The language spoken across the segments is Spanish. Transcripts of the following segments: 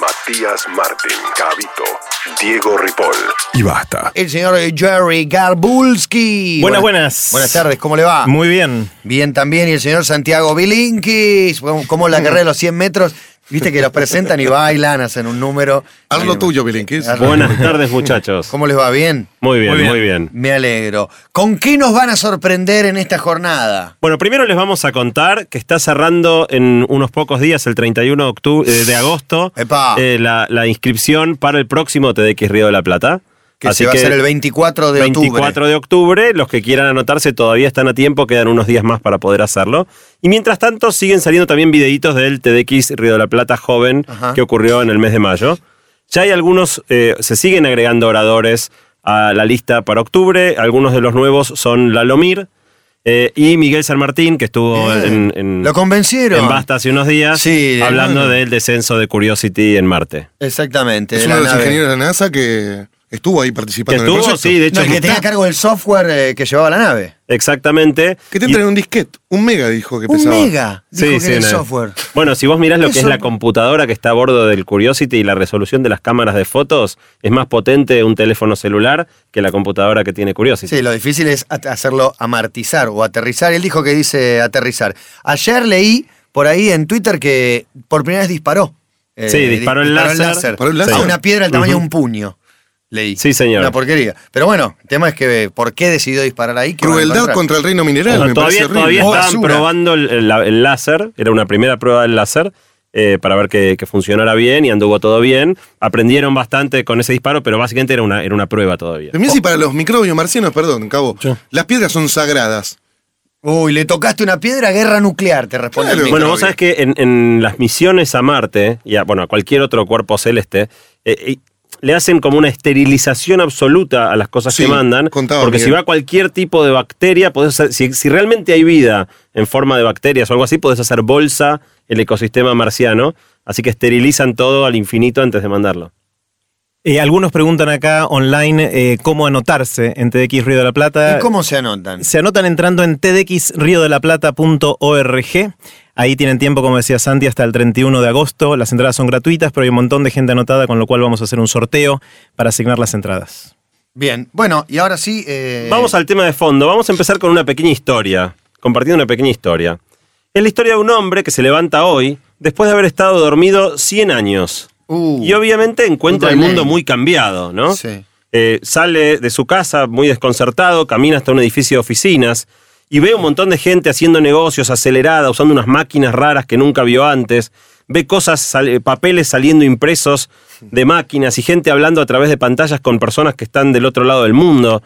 Matías Martín, Cabito, Diego Ripoll y basta. El señor Jerry Garbulski. Buenas, buenas. Buenas tardes, ¿cómo le va? Muy bien. Bien también. Y el señor Santiago Bilinkis. Como la carrera de los 100 metros. Viste que los presentan y bailan, hacen un número. Haz lo Eh, tuyo, lo Buenas tardes, muchachos. ¿Cómo les va? ¿Bien? Muy bien, muy bien, Me alegro. ¿Con qué nos van a sorprender en esta jornada? Bueno, primero les vamos a contar que está cerrando en unos pocos días, el 31 de, octu- eh, de agosto, eh, la, la inscripción para el próximo TDX Río de la Plata. Que Así se va a hacer el 24 de 24 octubre. de octubre. Los que quieran anotarse todavía están a tiempo, quedan unos días más para poder hacerlo. Y mientras tanto, siguen saliendo también videitos del TDX Río de la Plata joven Ajá. que ocurrió en el mes de mayo. Ya hay algunos, eh, se siguen agregando oradores a la lista para octubre. Algunos de los nuevos son Lalomir eh, y Miguel San Martín, que estuvo Bien. en, en, Lo convencieron. en Basta hace unos días, Sí, hablando del descenso de Curiosity en Marte. Exactamente. Es de uno de los ingenieros de la NASA que estuvo ahí Que participando en el estuvo, proyecto. sí, de hecho, No, el que tenía a cargo del software eh, que llevaba la nave. exactamente. Que te Y- entran en un disquete. Un mega dijo que Un pesaba. mega, dijo Sí, que sí, era el no. software. Bueno, si vos mirás lo que es la computadora que está a bordo del Curiosity y la resolución de las cámaras de fotos, es más potente un teléfono celular que la computadora que tiene Curiosity. Sí, lo difícil es hacerlo amartizar o aterrizar. Él dijo que dice aterrizar. Ayer leí por ahí en Twitter que por primera vez disparó. Eh, Sí, disparó el láser. Disparó el láser. A una piedra del tamaño de un puño. Leí. Sí, señor. Una porquería. Pero bueno, el tema es que ¿por qué decidió disparar ahí? ¿Qué van a Crueldad contra el reino mineral, me todavía parece todavía horrible. Oh, estaban basura. probando el, el- el láser, era una primera prueba del láser. eh, para ver que, que funcionara bien y anduvo todo bien. Aprendieron bastante con ese disparo, pero básicamente era una, era una prueba todavía. También si para los microbios marcianos, perdón, cabo, las piedras son sagradas. Uy, le tocaste una piedra, guerra nuclear, te responde Claro. Bueno, vos sabés que en, en las misiones a Marte y a, bueno, a cualquier otro cuerpo celeste, eh, eh, le hacen como una esterilización absoluta a las cosas Sí, que mandan. contaba porque si va cualquier tipo de bacteria, podés hacer- si, si realmente hay vida en forma de bacterias o algo así, podés hacer bolsa el ecosistema marciano. Así que esterilizan todo al infinito antes de mandarlo. Eh, algunos preguntan acá online eh, cómo anotarse en TDX Río de la Plata. ¿Y cómo se anotan? Se anotan entrando en tdxriodelplata.org. Ahí tienen tiempo, como decía Santi, hasta el 31 de agosto. Las entradas son gratuitas, pero hay un montón de gente anotada, con lo cual vamos a hacer un sorteo para asignar las entradas. Bien, bueno, y ahora sí. eh, Vamos al tema de fondo. Vamos a empezar con una pequeña historia. Compartiendo una pequeña historia. Es la historia de un hombre que se levanta hoy después de haber estado dormido 100 años. Uh, Y obviamente encuentra el mundo muy cambiado, ¿no? Sí. Eh, sale de su casa muy desconcertado, camina hasta un edificio de oficinas y ve un montón de gente haciendo negocios acelerada, usando unas máquinas raras que nunca vio antes. Ve cosas, sal- papeles saliendo impresos de máquinas y gente hablando a través de pantallas con personas que están del otro lado del mundo.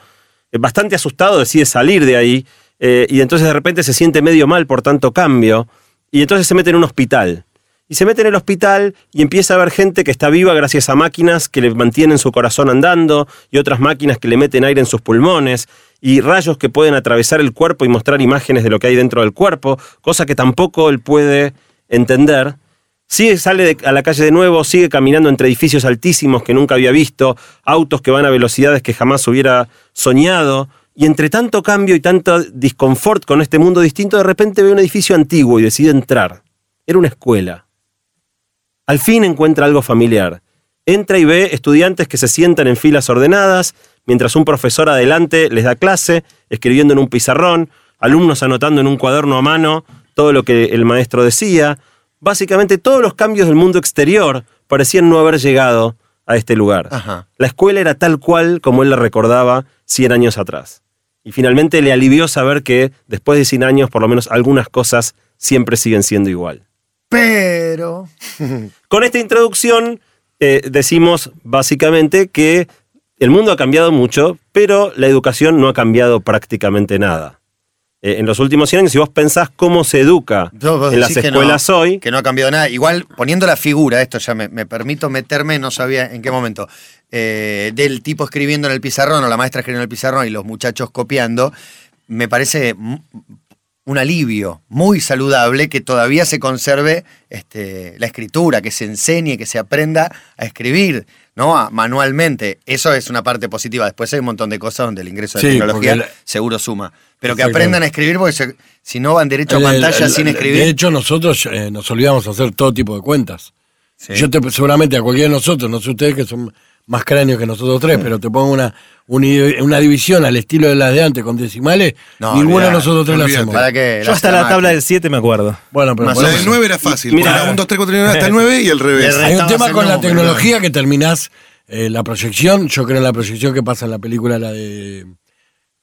Eh, bastante asustado decide salir de ahí eh, y entonces de repente se siente medio mal por tanto cambio y entonces se mete en un hospital. Y se mete en el hospital y empieza a ver gente que está viva gracias a máquinas que le mantienen su corazón andando y otras máquinas que le meten aire en sus pulmones y rayos que pueden atravesar el cuerpo y mostrar imágenes de lo que hay dentro del cuerpo, cosa que tampoco él puede entender. Sigue, sale a la calle de nuevo, sigue caminando entre edificios altísimos que nunca había visto, autos que van a velocidades que jamás hubiera soñado, y entre tanto cambio y tanto disconfort con este mundo distinto, de repente ve un edificio antiguo y decide entrar. Era una escuela. Al fin encuentra algo familiar. Entra y ve estudiantes que se sientan en filas ordenadas, mientras un profesor adelante les da clase, escribiendo en un pizarrón, alumnos anotando en un cuaderno a mano todo lo que el maestro decía. Básicamente todos los cambios del mundo exterior parecían no haber llegado a este lugar. Ajá. La escuela era tal cual como él la recordaba 100 años atrás. Y finalmente le alivió saber que después de 100 años por lo menos algunas cosas siempre siguen siendo igual. Pero. Con esta introducción eh, decimos básicamente que el mundo ha cambiado mucho, pero la educación no ha cambiado prácticamente nada. Eh, en los últimos 100 años, si vos pensás cómo se educa No, en las decís que no, escuelas hoy, Que no ha cambiado nada. Igual, poniendo la figura, esto ya me, me permito meterme, no sabía en qué momento, eh, del tipo escribiendo en el pizarrón o la maestra escribiendo en el pizarrón y los muchachos copiando, me parece un alivio muy saludable que todavía se conserve este, la escritura, que se enseñe, que se aprenda a escribir. ¿no? A- manualmente. Eso es una parte positiva. Después hay un montón de cosas donde el ingreso de Sí, tecnología seguro suma. Pero que aprendan a escribir porque se- si no van derecho a pantalla el- sin escribir. De hecho, nosotros eh, nos olvidamos hacer todo tipo de cuentas. Sí. Yo te, seguramente a cualquiera de nosotros, no sé ustedes que son más cráneos que nosotros tres, pero te pongo una, una división al estilo de las de antes con decimales, No, ninguno de nosotros tres la hacemos. Para Yo hasta la tabla del 7 me acuerdo. Bueno, pero Más La del 9 era fácil. Mira. Mira, 1, 2, 3, 4, 5, hasta el 9 y el revés. Hay un tema con la tecnología que terminás eh, la proyección, yo creo en la proyección que pasa en la película, la de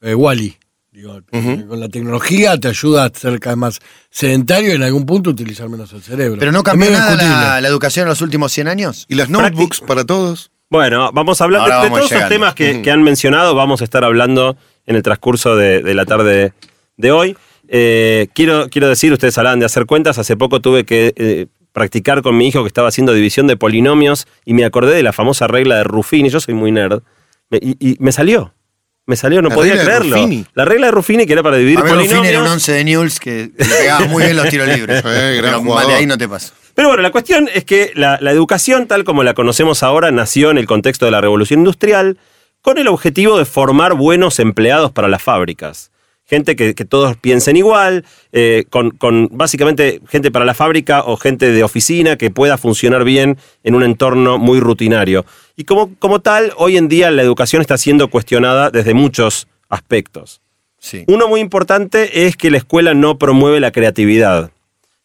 Wally. Digo, eh, Con la tecnología te ayuda a ser cada vez más sedentario y en algún punto utilizar menos el cerebro. Pero no cambió nada la educación en los últimos 100 años. Y las notebooks para todos. Bueno, vamos a hablar de, Ahora de vamos todos esos llegando. temas que, que han mencionado, vamos a estar hablando en el transcurso de, de la tarde de hoy. Eh, quiero, quiero decir, ustedes hablan de hacer cuentas, hace poco tuve que eh, practicar con mi hijo que estaba haciendo división de polinomios y me acordé de la famosa regla de Ruffini, yo soy muy nerd, me- y, y me salió. Me salió, no La podía regla de creerlo. Ruffini. La regla de Ruffini que era para dividir A polinomios. era un 11 de News que le pegaba muy bien los tiros libres. Eh, gran Pero más jugador. de ahí no te paso. Pero bueno, la cuestión es que la, la educación, tal como la conocemos ahora, nació en el contexto de la revolución industrial con el objetivo de formar buenos empleados para las fábricas. Gente que, que todos piensen igual, eh, con, con básicamente gente para la fábrica o gente de oficina que pueda funcionar bien en un entorno muy rutinario. Y como, como tal, hoy en día la educación está siendo cuestionada desde muchos aspectos. Sí. Uno muy importante es que la escuela no promueve la creatividad.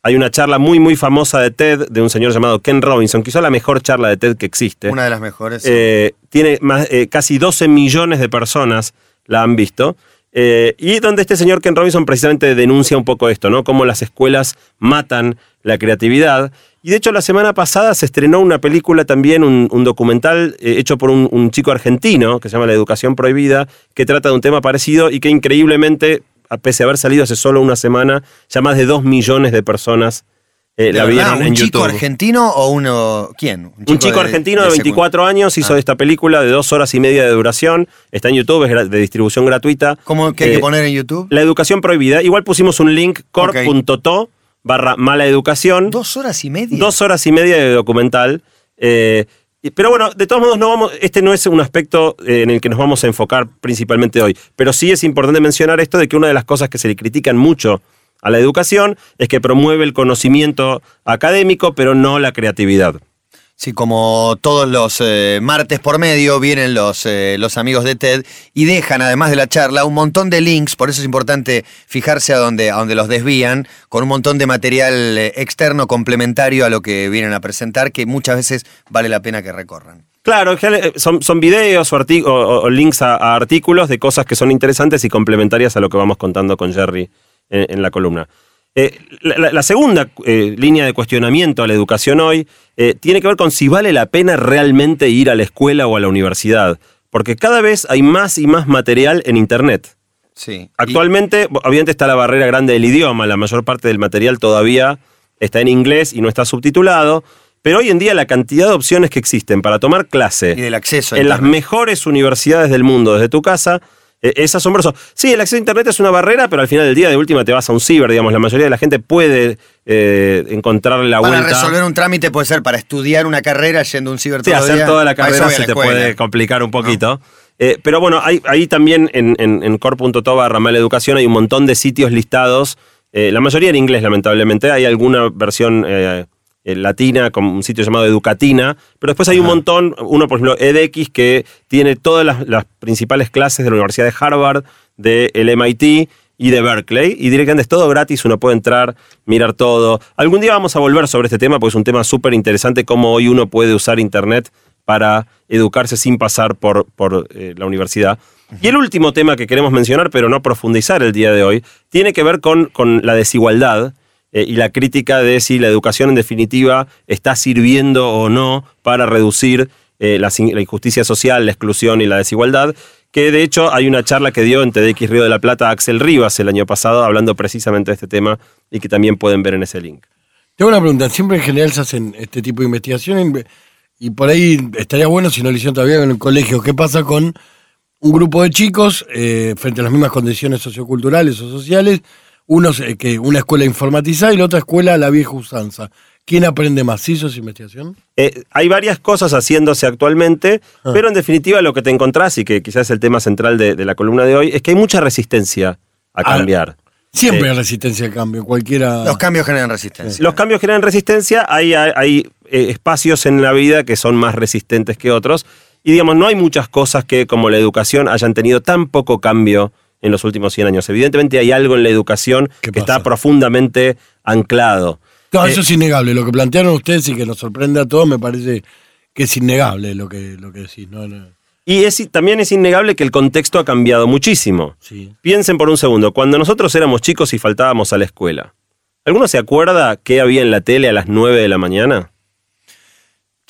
Hay una charla muy, muy famosa de TED de un señor llamado Ken Robinson, quizá la mejor charla de TED que existe. Una de las mejores. Eh, tiene más, eh, casi 12 millones de personas la han visto. Eh, y donde este señor Ken Robinson precisamente denuncia un poco esto, ¿no? Cómo las escuelas matan la creatividad. Y de hecho la semana pasada se estrenó una película también, un, un documental eh, hecho por un, un chico argentino que se llama La Educación Prohibida, que trata de un tema parecido y que increíblemente, a pese a haber salido hace solo una semana, ya más de 2 millones de personas eh, ¿De la vieron ¿Un en chico YouTube. argentino o uno. ¿Quién? Un chico argentino de, secund- 24 años hizo Ah. esta película de dos horas y media de duración. Está en YouTube, es de distribución gratuita. ¿Cómo que hay Eh, que poner en YouTube? La educación prohibida. Igual pusimos un link, core.to barra mala educación. Dos horas y media. Dos horas y media de documental. Eh, pero bueno, de todos modos, no vamos, este no es un aspecto eh, en el que nos vamos a enfocar principalmente hoy. Pero sí es importante mencionar esto de que una de las cosas que se le critican mucho a la educación es que promueve el conocimiento académico, pero no la creatividad. Sí, como todos los eh, martes por medio vienen los, eh, los amigos de TED y dejan, además de la charla, un montón de links, por eso es importante fijarse a dónde, a dónde los desvían, con un montón de material eh, externo complementario a lo que vienen a presentar, que muchas veces vale la pena que recorran. Claro, son, son videos o, o- o- links a, artículos de cosas que son interesantes y complementarias a lo que vamos contando con Jerry en la columna. Eh, la, segunda eh, línea de cuestionamiento a la educación hoy eh, tiene que ver con si vale la pena realmente ir a la escuela o a la universidad. Porque cada vez hay más y más material en Internet. Sí. Actualmente, obviamente está la barrera grande del idioma, la mayor parte del material todavía está en inglés y no está subtitulado, pero hoy en día la cantidad de opciones que existen para tomar clase Y del acceso en las mejores universidades del mundo desde tu casa es asombroso. Sí, el acceso a Internet es una barrera, pero al final del día de última te vas a un ciber, digamos, la mayoría de la gente puede eh, encontrar la Para vuelta. resolver un trámite puede ser para estudiar una carrera yendo a un ciber Sí, todo hacer día. toda la Para carrera se la te puede complicar un poquito. Eh, pero bueno, hay, ahí también en, en, en barra educación hay un montón de sitios listados, eh, la mayoría en inglés lamentablemente, hay alguna versión latina con un sitio llamado Educatina, pero después hay un montón, uno por ejemplo edX que tiene todas las, las principales clases de la Universidad de Harvard, del MIT y de Berkeley, y directamente es todo gratis, uno puede entrar, mirar todo. Algún día vamos a volver sobre este tema, porque es un tema súper interesante, cómo hoy uno puede usar Internet para educarse sin pasar por, por eh, la universidad. Y el último tema que queremos mencionar, pero no profundizar el día de hoy, tiene que ver con, con la desigualdad eh, y la crítica de si la educación en definitiva está sirviendo o no para reducir eh, la, injusticia social, la exclusión y la desigualdad, que de hecho hay una charla que dio en TDX Río de la Plata Axel Rivas el año pasado hablando precisamente de este tema y que también pueden ver en ese link. Tengo una pregunta. Siempre en general se hacen este tipo de investigaciones y por ahí estaría bueno si no lo hicieron todavía en el colegio. ¿Qué pasa con un grupo de chicos eh, frente a las mismas condiciones socioculturales o sociales? Unos, que una escuela informatizada y la otra escuela la vieja usanza. ¿Quién aprende más? ¿Sí hizo esa investigación? Eh, hay varias cosas haciéndose actualmente, Ah. pero en definitiva lo que te encontrás, y que quizás es el tema central de, de la columna de hoy, es que hay mucha resistencia a Ah. cambiar. Siempre Eh, hay resistencia al cambio, cualquiera. Los cambios generan resistencia. Los cambios generan resistencia, hay, hay, hay, eh, espacios en la vida que son más resistentes que otros. Y digamos, no hay muchas cosas que, como la educación, hayan tenido tan poco cambio en los últimos 100 años. Evidentemente hay algo en la educación ¿Qué que pasa? está profundamente anclado. No, Eh, eso es innegable. Lo que plantearon ustedes y que nos sorprende a todos me parece que es innegable lo que, lo que decís. No, no. Y es, también es innegable que el contexto ha cambiado muchísimo. Sí. Piensen por un segundo, cuando nosotros éramos chicos y faltábamos a la escuela, ¿alguno se acuerda qué había en la tele a las 9 de la mañana?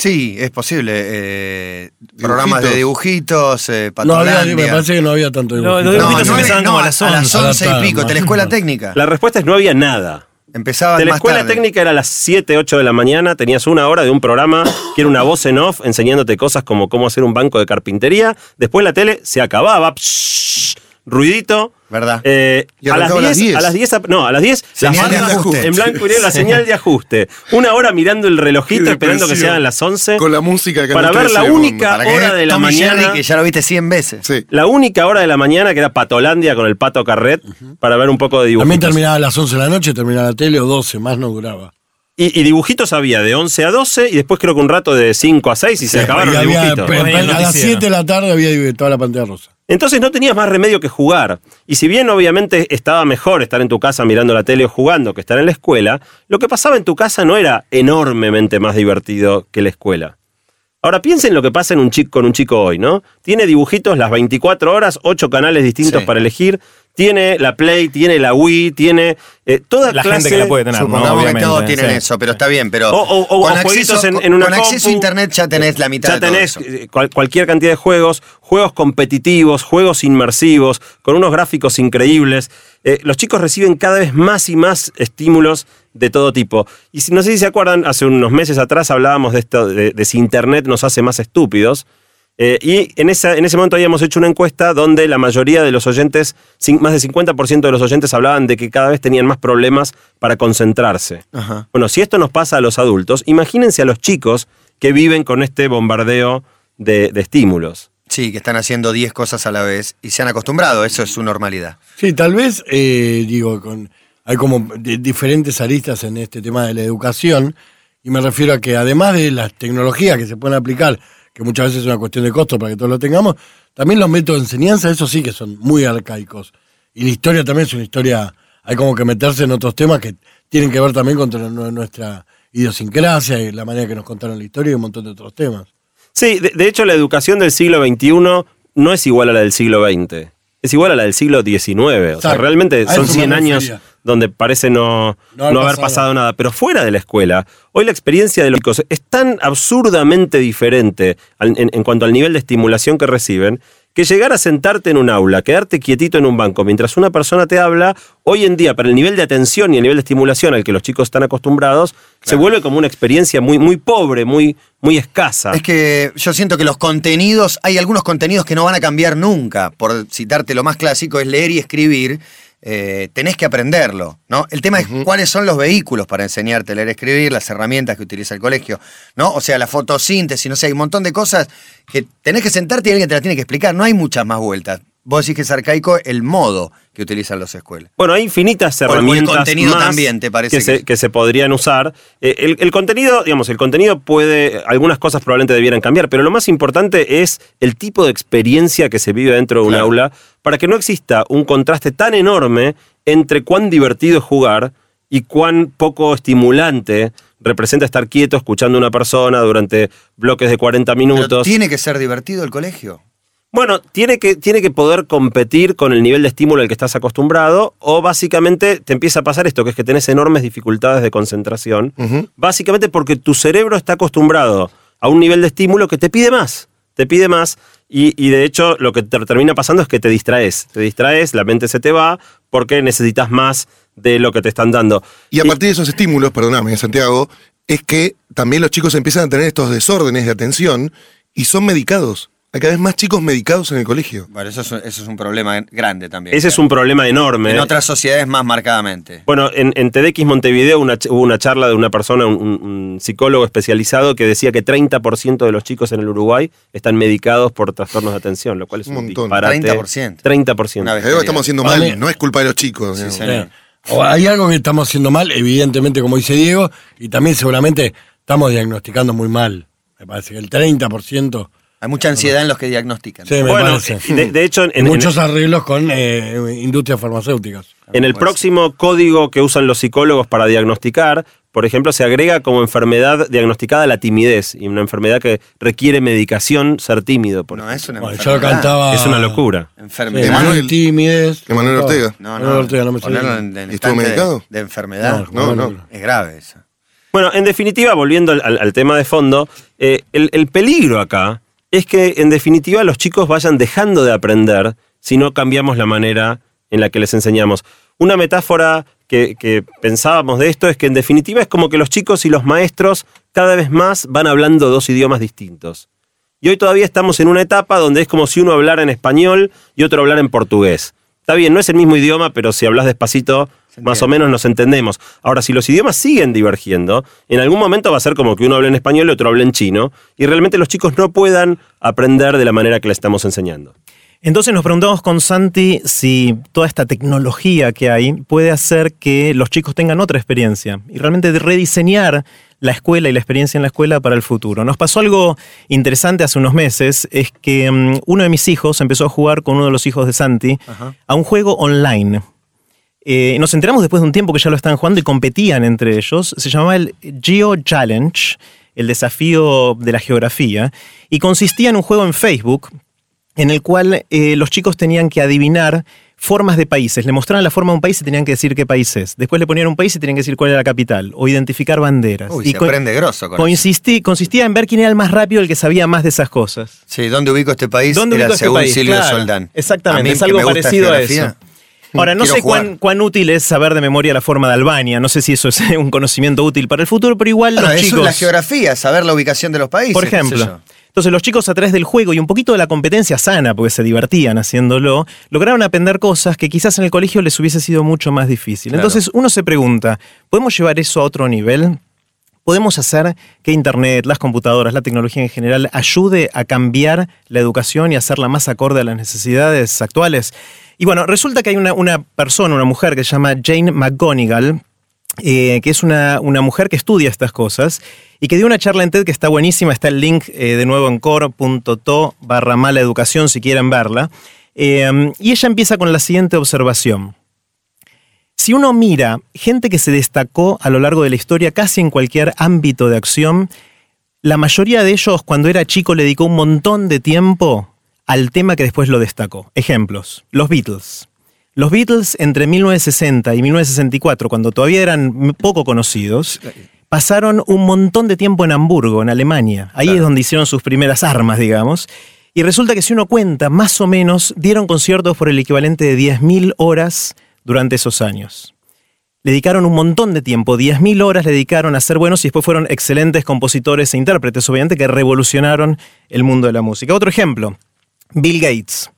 Sí, es posible. eh, programas de dibujitos, eh, No había, me parece que no había tanto No, dibujo. los dibujitos nueve- empezaban como a las a las 11. 11 y pico, telescuela técnica. La respuesta es no había nada. Empezaba De la escuela técnica era a las 7, 8 de la mañana, tenías una hora de un programa que era una voz en off enseñándote cosas como cómo hacer un banco de carpintería. Después la tele se acababa, psh, ruidito. ¿Verdad? Eh, a, las arrancaba a las 10, 10. a las 10, no, a las 10, las Señal de bandas ajuste. en blanco y negro, la señal de ajuste. Una hora mirando el relojito, esperando que sean las 11. Con la música que Para ver la única Para hora de la Tom y mañana. Jerry, que ya lo viste 100 veces. Sí. La única hora de la mañana que era Patolandia con el pato Carret para ver un poco de dibujitos. También terminaba a las 11 de la noche, terminaba la tele o 12, más no duraba. Y, y dibujitos había de 11 a 12 y después creo que un rato de 5 a 6 y se acabaron Y los había- dibujitos. el a las noticiero. 7 de la tarde había toda la pantalla rosa. Entonces no tenías más remedio que jugar. Y si bien obviamente estaba mejor estar en tu casa mirando la tele o jugando que estar en la escuela, lo que pasaba en tu casa no era enormemente más divertido que la escuela. Ahora piensen lo que pasa en un chico, con un chico hoy, ¿no? Tiene dibujitos las 24 horas, 8 canales distintos Sí. para elegir, tiene la Play, tiene la Wii, tiene eh, toda La clase... gente que la puede tener, ¿no? Supongamos que Obviamente, todos tienen sí. eso, pero está bien. Pero O- o- o- con, acceso, en- en una con acceso a internet ya tenés la mitad Ya de todo tenés eso. eh, cual- cualquier cantidad de juegos, juegos competitivos, juegos inmersivos, con unos gráficos increíbles. Eh, los chicos reciben cada vez más y más estímulos de todo tipo. Y si, no sé si se acuerdan, hace unos meses atrás hablábamos de esto, de, de si Internet nos hace más estúpidos. Eh, y en, esa, en ese momento habíamos hecho una encuesta donde la mayoría de los oyentes, más del 50% de los oyentes hablaban de que cada vez tenían más problemas para concentrarse. Ajá. Bueno, si esto nos pasa a los adultos, imagínense a los chicos que viven con este bombardeo de, de estímulos. Sí, que están haciendo 10 cosas a la vez y se han acostumbrado, eso es su normalidad. Sí, tal vez, eh, digo, con, hay como di- diferentes aristas en este tema de la educación, y me refiero a que además de las tecnologías que se pueden aplicar, que muchas veces es una cuestión de costo para que todos lo tengamos, también los métodos de enseñanza, eso sí que son muy arcaicos. Y la historia también es una historia, hay como que meterse en otros temas que tienen que ver también con nu- nuestra idiosincrasia y la manera que nos contaron la historia y un montón de otros temas. Sí, de, de hecho la educación del siglo XXI no es igual a la del siglo XX, es igual a la del siglo XIX. O sea, realmente son eso me 100 años. Donde parece no, No haber no haber pasado pasado nada. Pero fuera de la escuela, hoy la experiencia de los chicos es tan absurdamente diferente en cuanto al nivel de estimulación que reciben, que llegar a sentarte en un aula, quedarte quietito en un banco mientras una persona te habla, hoy en día, para el nivel de atención y el nivel de estimulación al que los chicos están acostumbrados, se vuelve como una experiencia muy, muy pobre, muy, muy escasa. Es que yo siento que los contenidos, hay algunos contenidos que no van a cambiar nunca. Por citarte lo más clásico, es leer y escribir. Eh, tenés que aprenderlo, ¿no? El tema es cuáles son los vehículos para enseñarte a leer y escribir, las herramientas que utiliza el colegio, ¿no? O sea, la fotosíntesis, no sé, hay un montón de cosas que tenés que sentarte y alguien te las tiene que explicar. No hay muchas más vueltas. Vos decís que es arcaico el modo que utilizan las escuelas. Bueno, hay infinitas o el herramientas contenido más también, ¿te parece que, que se, es? que se podrían usar. Eh, el, el contenido, digamos, el contenido puede, algunas cosas probablemente debieran cambiar, pero lo más importante es el tipo de experiencia que se vive dentro de un Claro. aula para que no exista un contraste tan enorme entre cuán divertido es jugar y cuán poco estimulante representa estar quieto escuchando a una persona durante bloques de 40 Pero minutos. tiene que ser divertido el colegio. Bueno, tiene que, tiene que poder competir con el nivel de estímulo al que estás acostumbrado o básicamente te empieza a pasar esto, que es que tenés enormes dificultades de concentración, básicamente porque tu cerebro está acostumbrado a un nivel de estímulo que te pide más, te pide más y, y de hecho lo que te termina pasando es que te distraes, te distraes, la mente se te va porque necesitas más de lo que te están dando. Y a partir de esos estímulos, perdóname, Santiago, es que también los chicos empiezan a tener estos desórdenes de atención y son medicados. Hay cada vez más chicos medicados en el colegio. Bueno, eso es, eso es un problema grande también. Ese es un problema enorme. En otras sociedades más marcadamente. Bueno, en, en TEDx Montevideo una hubo una charla de una persona, un, psicólogo especializado, que decía que 30% de los chicos en el Uruguay están medicados por trastornos de atención, lo cual es un, Un montón. disparate. 30%. 30%. Una vez. Algo estamos haciendo Vale. mal, no es culpa de los chicos. Sí, señor. O hay algo que estamos haciendo mal, evidentemente, como dice Diego, y también seguramente estamos diagnosticando muy mal. Me parece que el 30%. Hay mucha ansiedad en los que diagnostican. Sí, me Bueno, parece. de, de hecho, en, en- Muchos arreglos con eh, industrias farmacéuticas. en el próximo código que usan los psicólogos para diagnosticar, por ejemplo, se agrega como enfermedad diagnosticada la timidez, y una enfermedad que requiere medicación ser tímido. Por No, es una Bueno, yo lo enfermedad. cantaba. Es una locura. Enfermedad. Emanuel- timidez. Emanuel Ortega. No, no. Ortega, no me en, en ¿Y estuvo medicado? De, de enfermedad. No, no. Es grave eso. Bueno, en definitiva, volviendo al, al- al tema de fondo, eh, el, el peligro acá es que en definitiva los chicos vayan dejando de aprender si no cambiamos la manera en la que les enseñamos. Una metáfora que, pensábamos de esto es que en definitiva es como que los chicos y los maestros cada vez más van hablando dos idiomas distintos. Y hoy todavía estamos en una etapa donde es como si uno hablara en español y otro hablara en portugués. Está bien, no es el mismo idioma, pero si hablas despacito, más o menos nos entendemos. Ahora, si los idiomas siguen divergiendo, en algún momento va a ser como que uno hable en español y otro hable en chino, y realmente los chicos no puedan aprender de la manera que le estamos enseñando. Entonces nos preguntamos con Santi si toda esta tecnología que hay puede hacer que los chicos tengan otra experiencia y realmente rediseñar la escuela y la experiencia en la escuela para el futuro. Nos pasó algo interesante hace unos meses, es que mm, uno de mis hijos empezó a jugar con uno de los hijos de Santi a un juego online. Eh, nos enteramos después de un tiempo que ya lo estaban jugando y competían entre ellos. Se llamaba el Geo Challenge, el desafío de la geografía, y consistía en un juego en Facebook en el cual eh, los chicos tenían que adivinar formas de países. Le mostraban la forma de un país y tenían que decir qué país es. Después le ponían un país y tenían que decir cuál era la capital. O identificar banderas. Uy, y se aprende grosso con consistí- consistía en ver quién era el más rápido, el que sabía más de esas cosas. Sí, ¿dónde ubico este país? ¿Dónde Era ubico este según país? Silvio Claro, Soldán. Exactamente, A mí, es algo parecido a eso. Ahora, no quiero sé cuán, cuán útil es saber de memoria la forma de Albania. No sé si eso es un conocimiento útil para el futuro, pero igual Bueno, los eso chicos. es la geografía, saber la ubicación de los países. Por ejemplo. Entonces los chicos a través del juego y un poquito de la competencia sana, porque se divertían haciéndolo, lograron aprender cosas que quizás en el colegio les hubiese sido mucho más difícil. Claro. Entonces uno se pregunta, ¿podemos llevar eso a otro nivel? ¿Podemos hacer que Internet, las computadoras, la tecnología en general ayude a cambiar la educación y hacerla más acorde a las necesidades actuales? Y bueno, resulta que hay una, una persona, una mujer que se llama Jane McGonigal, eh, que es una, una mujer que estudia estas cosas y que dio una charla en TED que está buenísima. Está el link eh, de nuevo en core.to barra mala educación si quieren verla. Eh, y ella empieza con la siguiente observación. Si uno mira gente que se destacó a lo largo de la historia casi en cualquier ámbito de acción, la mayoría de ellos cuando era chico le dedicó un montón de tiempo al tema que después lo destacó. Ejemplos, los Beatles. Los Beatles entre 1960 y 1964, cuando todavía eran poco conocidos, pasaron un montón de tiempo en Hamburgo, en Alemania. Ahí es donde hicieron sus primeras armas, digamos. Y resulta que si uno cuenta, más o menos, dieron conciertos por el equivalente de 10.000 horas durante esos años. Le dedicaron un montón de tiempo, 10.000 horas le dedicaron a ser buenos y después fueron excelentes compositores e intérpretes, obviamente, que revolucionaron el mundo de la música. Otro ejemplo, Bill Gates.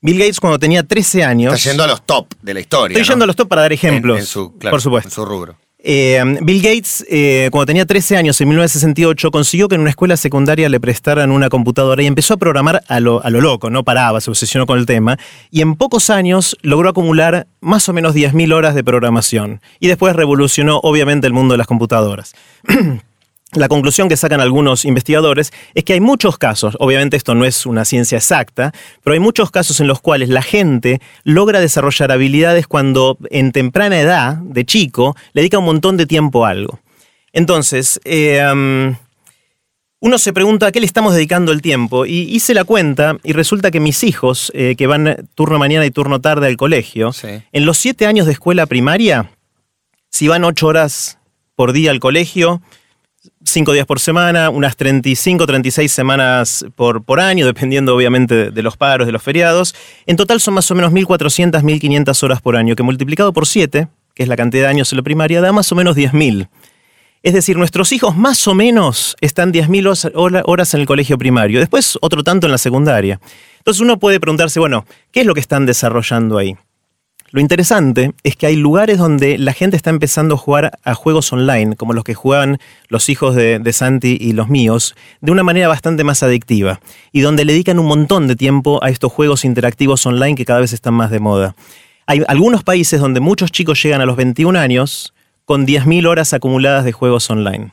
Bill Gates cuando tenía 13 años... Está yendo a los top de la historia. Estoy ¿no? yendo a los top para dar ejemplos, En, en su, claro, por supuesto. En su rubro. Eh, Bill Gates, eh, cuando tenía 13 años, en 1968, consiguió que en una escuela secundaria le prestaran una computadora y empezó a programar a lo, a lo loco, no paraba, se obsesionó con el tema, y en pocos años logró acumular más o menos 10.000 horas de programación. Y después revolucionó, obviamente, el mundo de las computadoras. La conclusión que sacan algunos investigadores es que hay muchos casos, obviamente esto no es una ciencia exacta, pero hay muchos casos en los cuales la gente logra desarrollar habilidades cuando en temprana edad, de chico, le dedica un montón de tiempo a algo. Entonces, eh, um, uno se pregunta a qué le estamos dedicando el tiempo y hice la cuenta y resulta que mis hijos, eh, que van turno mañana y turno tarde al colegio, Sí. en los siete años de escuela primaria, si van ocho horas por día al colegio, cinco días por semana, unas 35, 36 semanas por, año, dependiendo obviamente de, los paros, de los feriados. En total son más o menos 1.400, 1.500 horas por año, que multiplicado por 7, que es la cantidad de años en la primaria, da más o menos 10.000. Es decir, nuestros hijos más o menos están 10.000 os- hora- horas en el colegio primario, después otro tanto en la secundaria. Entonces uno puede preguntarse, bueno, ¿qué es lo que están desarrollando ahí? Lo interesante es que hay lugares donde la gente está empezando a jugar a juegos online, como los que juegan los hijos de, de Santi y los míos, de una manera bastante más adictiva, y donde le dedican un montón de tiempo a estos juegos interactivos online que cada vez están más de moda. Hay algunos países donde muchos chicos llegan a los 21 años con 10.000 horas acumuladas de juegos online.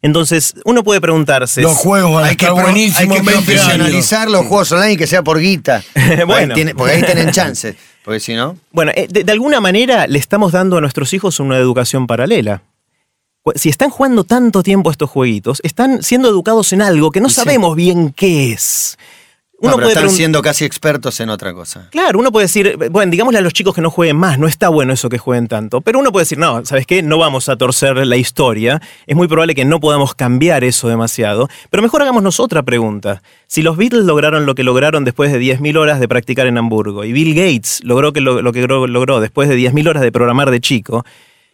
Entonces, uno puede preguntarse... Los juegos van a Hay que, hay que en 20 años. profesionalizar los juegos online y que sea por guita. Bueno. Ahí tiene- porque ahí tienen chances. Porque si no. Bueno, eh, de, de alguna manera le estamos dando a nuestros hijos una educación paralela. Si están jugando tanto tiempo estos jueguitos, están siendo educados en algo que no sabemos bien qué es. No, Uno pero puede están siendo casi expertos en otra cosa. Claro, uno puede decir, bueno, digámosle a los chicos que no jueguen más, no está bueno eso que jueguen tanto. Pero uno puede decir, no, ¿sabes qué? No vamos a torcer la historia. Es muy probable que no podamos cambiar eso demasiado. Pero mejor hagámonos otra pregunta. Si los Beatles lograron lo que lograron después de 10.000 horas de practicar en Hamburgo, y Bill Gates logró que lo, lo que logró, logró después de 10.000 horas de programar de chico,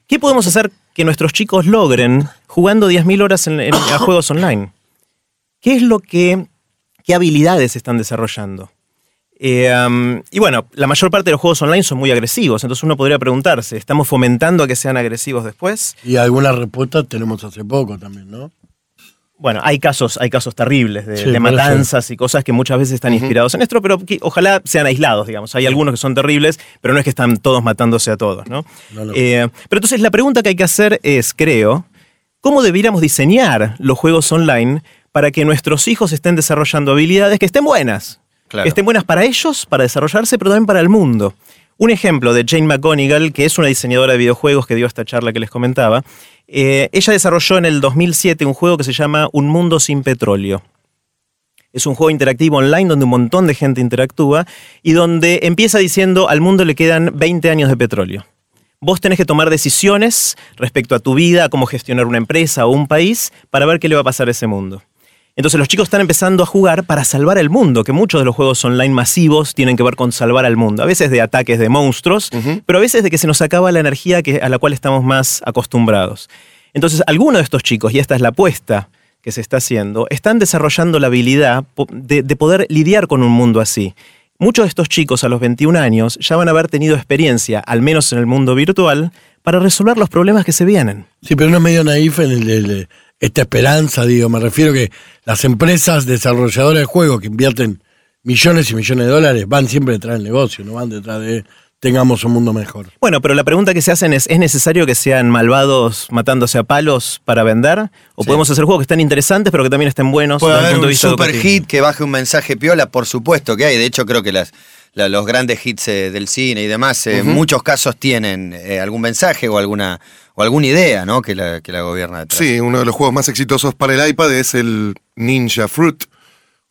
¿qué podemos hacer que nuestros chicos logren jugando 10.000 horas en- en- a juegos online? ¿Qué es lo que, qué habilidades están desarrollando? Eh, um, y bueno, la mayor parte de los juegos online son muy agresivos, entonces uno podría preguntarse, ¿estamos fomentando a que sean agresivos después? Y algunas respuestas tenemos hace poco también, ¿no? Bueno, hay casos, hay casos terribles de, Sí, de por matanzas y cosas que muchas veces están inspirados en esto, pero que ojalá sean aislados, digamos. Hay algunos que son terribles, pero no es que están todos matándose a todos, ¿no? No, no. Eh, pero entonces la pregunta que hay que hacer es, creo, ¿cómo debiéramos diseñar los juegos online para que nuestros hijos estén desarrollando habilidades que estén buenas? Claro. Que estén buenas para ellos, para desarrollarse, pero también para el mundo. Un ejemplo de Jane McGonigal, que es una diseñadora de videojuegos que dio esta charla que les comentaba, eh, ella desarrolló en el 2007 un juego que se llama Un Mundo Sin Petróleo. Es un juego interactivo online donde un montón de gente interactúa y donde empieza diciendo al mundo le quedan 20 años de petróleo. Vos tenés que tomar decisiones respecto a tu vida, a cómo gestionar una empresa o un país para ver qué le va a pasar a ese mundo. Entonces los chicos están empezando a jugar para salvar el mundo, que muchos de los juegos online masivos tienen que ver con salvar al mundo. A veces de ataques de monstruos, pero a veces de que se nos acaba la energía que, a la cual estamos más acostumbrados. Entonces algunos de estos chicos, y esta es la apuesta que se está haciendo, están desarrollando la habilidad de, de poder lidiar con un mundo así. Muchos de estos chicos a los 21 años ya van a haber tenido experiencia, al menos en el mundo virtual, para resolver los problemas que se vienen. Sí, pero no es medio naif en el de esta esperanza, digo. Me refiero que las empresas desarrolladoras de juegos que invierten millones y millones de dólares van siempre detrás del negocio, no van detrás de tengamos un mundo mejor. Bueno, pero la pregunta que se hacen es, ¿es necesario que sean malvados matándose a palos para vender? ¿O podemos hacer juegos que están interesantes pero que también estén buenos Puede desde el haber de un vista super educativo? hit que baje un mensaje piola, por supuesto que hay. De hecho, creo que las, la- los grandes hits eh, del cine y demás, eh, en muchos casos tienen eh, algún mensaje o alguna o alguna idea, ¿no? Que la, que la gobierna detrás. Sí, uno de los juegos más exitosos para el iPad es el Ninja Fruit.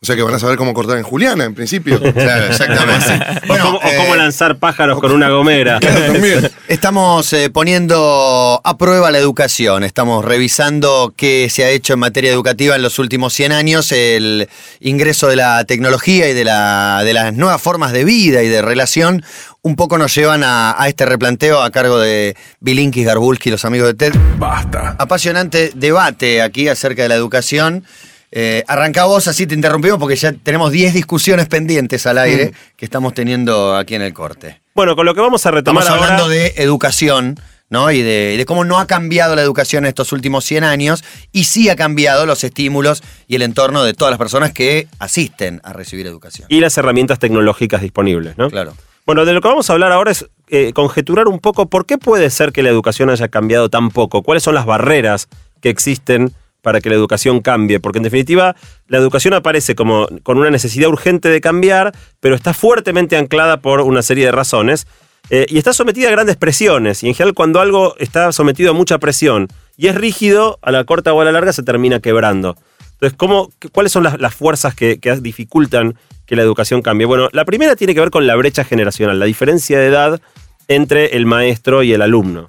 O sea que van a saber cómo cortar en Juliana, en principio. Claro, exactamente. O Bueno, cómo, o eh, cómo lanzar pájaros con una gomera. Claro, también. Estamos eh, poniendo a prueba la educación, estamos revisando qué se ha hecho en materia educativa en los últimos 100 años, el ingreso de la tecnología y de, la, de las nuevas formas de vida y de relación, un poco nos llevan a, a este replanteo a cargo de Bilinkis, Garbulski, los amigos de TED. Basta. Apasionante debate aquí acerca de la educación. Eh, arranca vos, así te interrumpimos porque ya tenemos 10 discusiones pendientes al aire que estamos teniendo aquí en el corte. Bueno, con lo que vamos a retomar Estamos hablando ahora. de educación, ¿no? Y de, de cómo no ha cambiado la educación en estos últimos 100 años y sí ha cambiado los estímulos y el entorno de todas las personas que asisten a recibir educación. Y las herramientas tecnológicas disponibles, ¿no? Claro. Bueno, de lo que vamos a hablar ahora es eh, conjeturar un poco por qué puede ser que la educación haya cambiado tan poco, cuáles son las barreras que existen para que la educación cambie, porque en definitiva la educación aparece como con una necesidad urgente de cambiar, pero está fuertemente anclada por una serie de razones eh, y está sometida a grandes presiones, y en general cuando algo está sometido a mucha presión y es rígido, a la corta o a la larga se termina quebrando. Entonces, ¿cómo, qué- ¿cuáles son las, fuerzas que dificultan que la educación cambie? Bueno, la primera tiene que ver con la brecha generacional, la diferencia de edad entre el maestro y el alumno.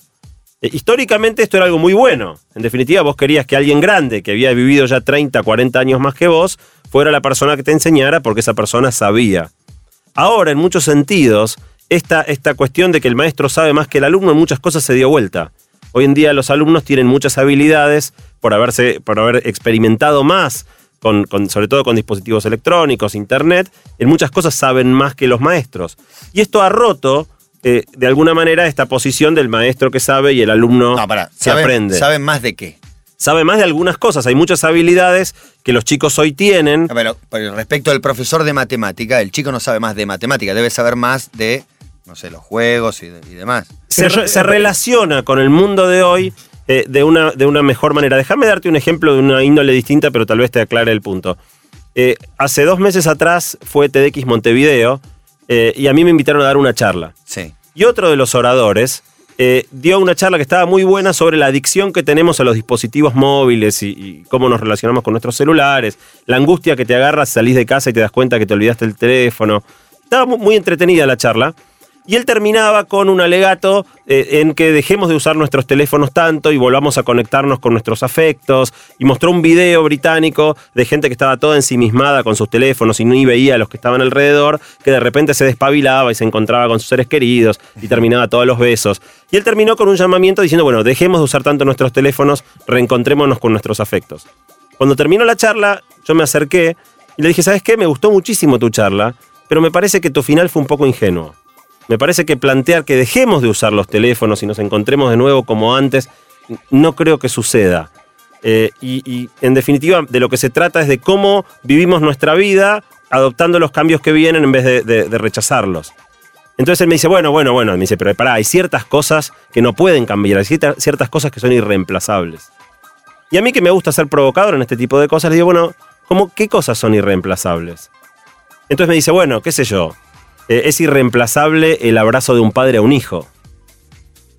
Eh, Históricamente esto era algo muy bueno. En definitiva, vos querías que alguien grande, que había vivido ya 30, 40 años más que vos, fuera la persona que te enseñara porque esa persona sabía. Ahora, en muchos sentidos, esta, esta cuestión de que el maestro sabe más que el alumno en muchas cosas se dio vuelta. Hoy en día los alumnos tienen muchas habilidades por, haberse, por haber experimentado más, con, con- sobre todo con dispositivos electrónicos, internet, en muchas cosas saben más que los maestros. Y esto ha roto, eh, de alguna manera, esta posición del maestro que sabe y el alumno No, se ¿Saben, aprende. ¿Saben más de qué? Sabe más de algunas cosas, hay muchas habilidades que los chicos hoy tienen. Pero, pero respecto al profesor de matemática, el chico no sabe más de matemática, debe saber más de, no sé, los juegos y, de- y demás. se, re- se relaciona con el mundo de hoy eh, de, una, de una mejor manera. Déjame darte un ejemplo de una índole distinta, pero tal vez te aclare el punto. Eh, hace dos meses atrás fue TEDx Montevideo eh, y a mí me invitaron a dar una charla. Sí. Y otro de los oradores dio una charla que estaba muy buena sobre la adicción que tenemos a los dispositivos móviles y, y cómo nos relacionamos con nuestros celulares, la angustia que te agarras, salís de casa y te das cuenta que te olvidaste el teléfono. Estaba mu- muy entretenida la charla. Y él terminaba con un alegato eh, en que dejemos de usar nuestros teléfonos tanto y volvamos a conectarnos con nuestros afectos. Y mostró un video británico de gente que estaba toda ensimismada con sus teléfonos y ni veía a los que estaban alrededor, que de repente se despabilaba y se encontraba con sus seres queridos y terminaba todos los besos. Y él terminó con un llamamiento diciendo, bueno, dejemos de usar tanto nuestros teléfonos, reencontrémonos con nuestros afectos. Cuando terminó la charla, yo me acerqué y le dije, ¿sabes qué? Me gustó muchísimo tu charla, pero me parece que tu final fue un poco ingenuo. Me parece que plantear que dejemos de usar los teléfonos y nos encontremos de nuevo como antes, no creo que suceda. Eh, y, en definitiva, de lo que se trata es de cómo vivimos nuestra vida adoptando los cambios que vienen en vez de, rechazarlos. Entonces él me dice, bueno, bueno, bueno, me dice, pero pará, hay ciertas cosas que no pueden cambiar, hay cierta- ciertas cosas que son irreemplazables. Y a mí que me gusta ser provocador en este tipo de cosas, le digo, bueno, ¿cómo, ¿qué cosas son irreemplazables? Entonces me dice, bueno, qué sé yo, eh, es irreemplazable el abrazo de un padre a un hijo.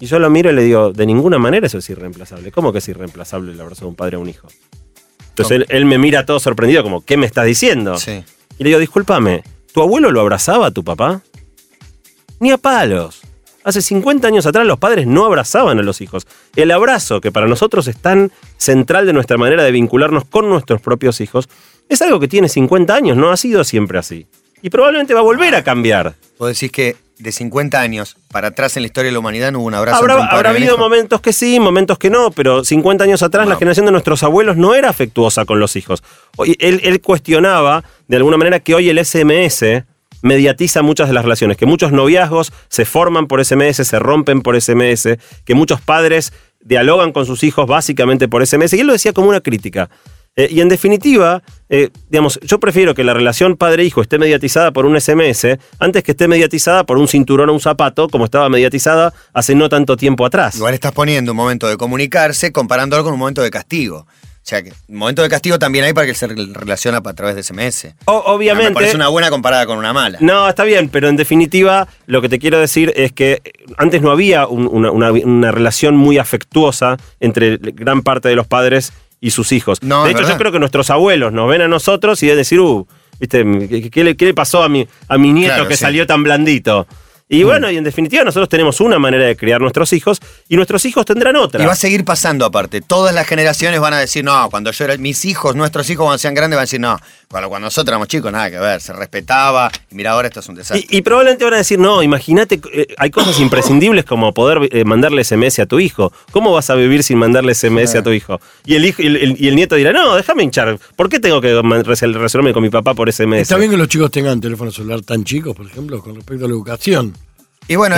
Y yo lo miro y le digo, de ninguna manera eso es irreemplazable. ¿Cómo que es irreemplazable el abrazo de un padre a un hijo? Entonces él, él me mira todo sorprendido, como, ¿qué me estás diciendo? Sí. Y le digo, discúlpame, ¿tu abuelo lo abrazaba a tu papá? Ni a palos. Hace 50 años atrás los padres no abrazaban a los hijos. El abrazo, que para nosotros es tan central de nuestra manera de vincularnos con nuestros propios hijos, es algo que tiene 50 años, no ha sido siempre así. Y probablemente va a volver a cambiar. Vos decís que de 50 años para atrás en la historia de la humanidad no hubo un abrazo Habrá, entre un habrá habido momentos que sí, momentos que no, pero 50 años atrás la generación de nuestros abuelos no era afectuosa con los hijos. Hoy- Él, él cuestionaba, de alguna manera, que hoy el SMS mediatiza muchas de las relaciones, que muchos noviazgos se forman por SMS, se rompen por SMS, que muchos padres dialogan con sus hijos básicamente por SMS, y él lo decía como una crítica. Eh, y en definitiva, eh, digamos, yo prefiero que la relación padre-hijo esté mediatizada por un SMS antes que esté mediatizada por un cinturón o un zapato, como estaba mediatizada hace no tanto tiempo atrás. Igual estás poniendo un momento de comunicarse comparándolo con un momento de castigo. O sea que un momento de castigo también hay para que se relaciona a través de SMS. O- Ah, Me obviamente. parece una buena comparada con una mala. No, está bien, pero en definitiva lo que te quiero decir es que antes no había un- una, una- una relación muy afectuosa entre gran parte de los padres y sus hijos. No, de hecho, yo creo que nuestros abuelos nos ven a nosotros y deben decir, uh, ¿viste? ¿Qué, qué le, qué le pasó a mi, a mi nieto Claro, que sí. salió tan blandito? Mm. Y bueno, y en definitiva nosotros tenemos una manera de criar nuestros hijos y nuestros hijos tendrán otra. Y va a seguir pasando aparte. Todas las generaciones van a decir, no, cuando yo era, mis hijos, nuestros hijos cuando sean grandes van a decir, no, cuando, cuando nosotros éramos chicos, nada que ver, se respetaba, y mira ahora esto es un desastre. Y, y probablemente van a decir, no, imagínate, eh, hay cosas imprescindibles como poder eh, mandarle SMS a tu hijo. ¿Cómo vas a vivir sin mandarle SMS a tu hijo? Y el, hijo, y el, y el nieto dirá, no, déjame hinchar. ¿Por qué tengo que resolverme con mi papá por SMS? Está bien que los chicos tengan teléfono celular tan chicos, por ejemplo, con respecto a la educación. Y bueno,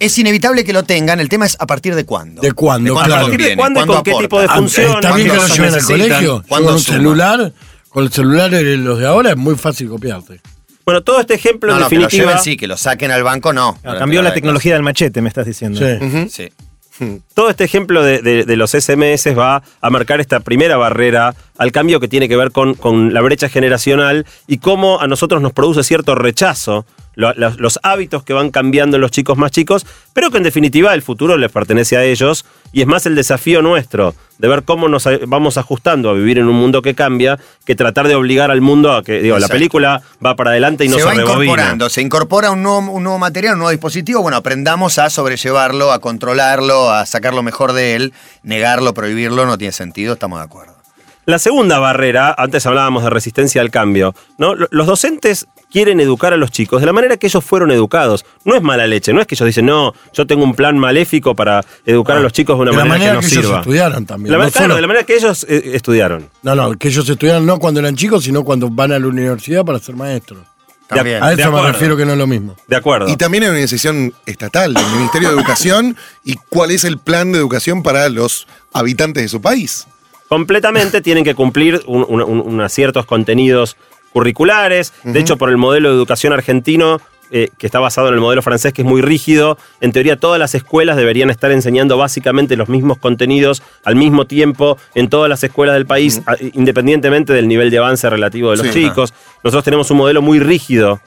Es inevitable que lo tengan, el tema es a partir de cuándo. ¿De cuándo? Claro. ¿A partir de cuándo y con qué tipo de Ah, función? Bien que ¿Cuándo lo lleven al colegio. Yo ¿Cuándo Con un celular, con el celular de los de ahora es muy fácil copiarte. Bueno, todo este ejemplo No, en no, que lo definitiva... lleven sí, que lo saquen al banco no. Ah, cambió la tecnología del machete, me estás diciendo. Sí. Sí. Todo este ejemplo de, de- de los SMS va a marcar esta primera barrera al cambio que tiene que ver con, con la brecha generacional y cómo a nosotros nos produce cierto rechazo lo- los, los hábitos que van cambiando en los chicos más chicos, pero que en definitiva el futuro les pertenece a ellos y es más el desafío nuestro de ver cómo nos vamos ajustando a vivir en un mundo que cambia que tratar de obligar al mundo a que, digo, la película va para adelante y no se se, va rebobina. incorporando, se incorpora un nuevo, un nuevo material, un nuevo dispositivo. Bueno, aprendamos a sobrellevarlo, a controlarlo, a sacar lo mejor de él. Negarlo, prohibirlo, no tiene sentido, estamos de acuerdo. La segunda barrera, antes hablábamos de resistencia al cambio, ¿no? Lo- Los docentes quieren educar a los chicos de la manera que ellos fueron educados. No es mala leche, no es que ellos dicen, no, yo tengo un plan maléfico para educar a los chicos de una de manera, manera que que, nos ellos sirva. estudiaron también. La no, claro, solo- de la manera que ellos eh, estudiaron. no, no, que ellos estudiaron no cuando eran chicos, sino cuando van a la universidad para ser maestros. También. A eso me refiero que no es lo mismo. De acuerdo. Y también hay una decisión estatal del Ministerio de Educación y cuál es el plan de educación para los habitantes de su país. Completamente tienen que cumplir un- un- un- unos ciertos contenidos curriculares. De hecho, por el modelo de educación argentino, eh, que está basado en el modelo francés, que es muy rígido, en teoría todas las escuelas deberían estar enseñando básicamente los mismos contenidos al mismo tiempo en todas las escuelas del país, independientemente del nivel de avance relativo de los Sí. chicos. Nosotros tenemos un modelo muy rígido.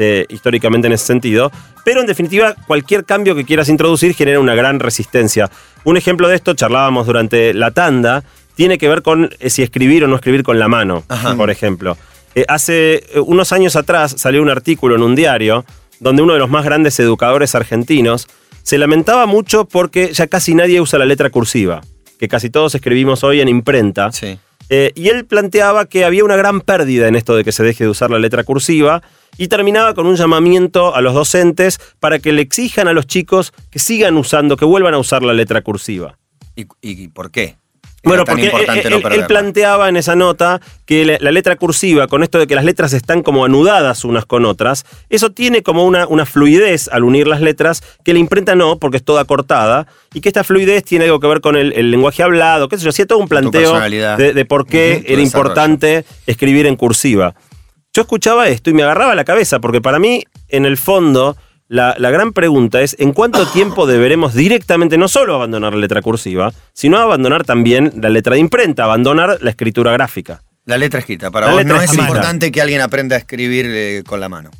eh, históricamente en ese sentido, pero en definitiva cualquier cambio que quieras introducir genera una gran resistencia. Un ejemplo de esto, charlábamos durante la tanda, tiene que ver con eh, si escribir o no escribir con la mano, por ejemplo. Eh, hace eh, unos años atrás salió un artículo en un diario donde uno de los más grandes educadores argentinos se lamentaba mucho porque ya casi nadie usa la letra cursiva, que casi todos escribimos hoy en imprenta. Sí. Eh, y él planteaba que había una gran pérdida en esto de que se deje de usar la letra cursiva y terminaba con un llamamiento a los docentes para que le exijan a los chicos que sigan usando, que vuelvan a usar la letra cursiva. ¿Y, y por qué? Bueno, tan porque él, importante él- no él planteaba en esa nota que la, la letra cursiva, con esto de que las letras están como anudadas unas con otras, eso tiene como una, una fluidez al unir las letras que la imprenta no, porque es toda cortada, y que esta fluidez tiene algo que ver con el, el lenguaje hablado, qué sé yo, hacía todo un planteo de, de por qué era importante escribir en cursiva. Yo escuchaba esto y me agarraba la cabeza, porque para mí, en el fondo, la, la gran pregunta es en cuánto tiempo deberemos directamente no solo abandonar la letra cursiva, sino abandonar también la letra de imprenta, abandonar la escritura gráfica. La letra escrita. Para La vos no es escrita. importante que alguien aprenda a escribir eh, con la mano.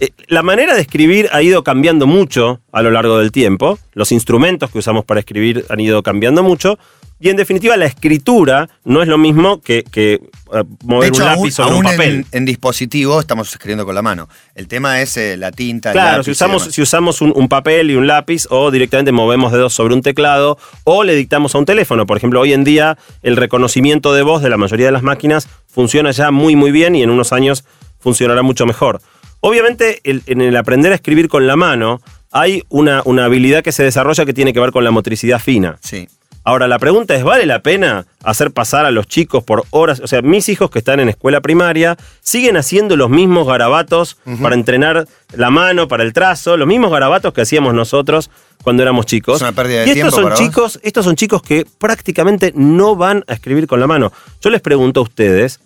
Eh, La manera de escribir ha ido cambiando mucho a lo largo del tiempo. Los instrumentos que usamos para escribir han ido cambiando mucho. Y en definitiva, la escritura no es lo mismo que, que, eh, mover hecho, un aún, lápiz sobre un papel. en, en dispositivo estamos escribiendo con la mano. El tema es eh, la tinta. el Claro, lápiz si usamos, si usamos un, un papel y un lápiz o directamente movemos dedos sobre un teclado o le dictamos a un teléfono. Por ejemplo, hoy en día el reconocimiento de voz de la mayoría de las máquinas funciona ya muy muy bien y en unos años funcionará mucho mejor. Obviamente el- en el aprender a escribir con la mano hay una, una habilidad que se desarrolla que tiene que ver con la motricidad fina. Sí. Ahora, la pregunta es, ¿vale la pena hacer pasar a los chicos por horas? O sea, mis hijos que están en escuela primaria siguen haciendo los mismos garabatos para entrenar la mano, para el trazo, los mismos garabatos que hacíamos nosotros cuando éramos chicos. Es una pérdida de y estos tiempo son para vos. chicos, estos son chicos que prácticamente no van a escribir con la mano. Yo les pregunto a ustedes,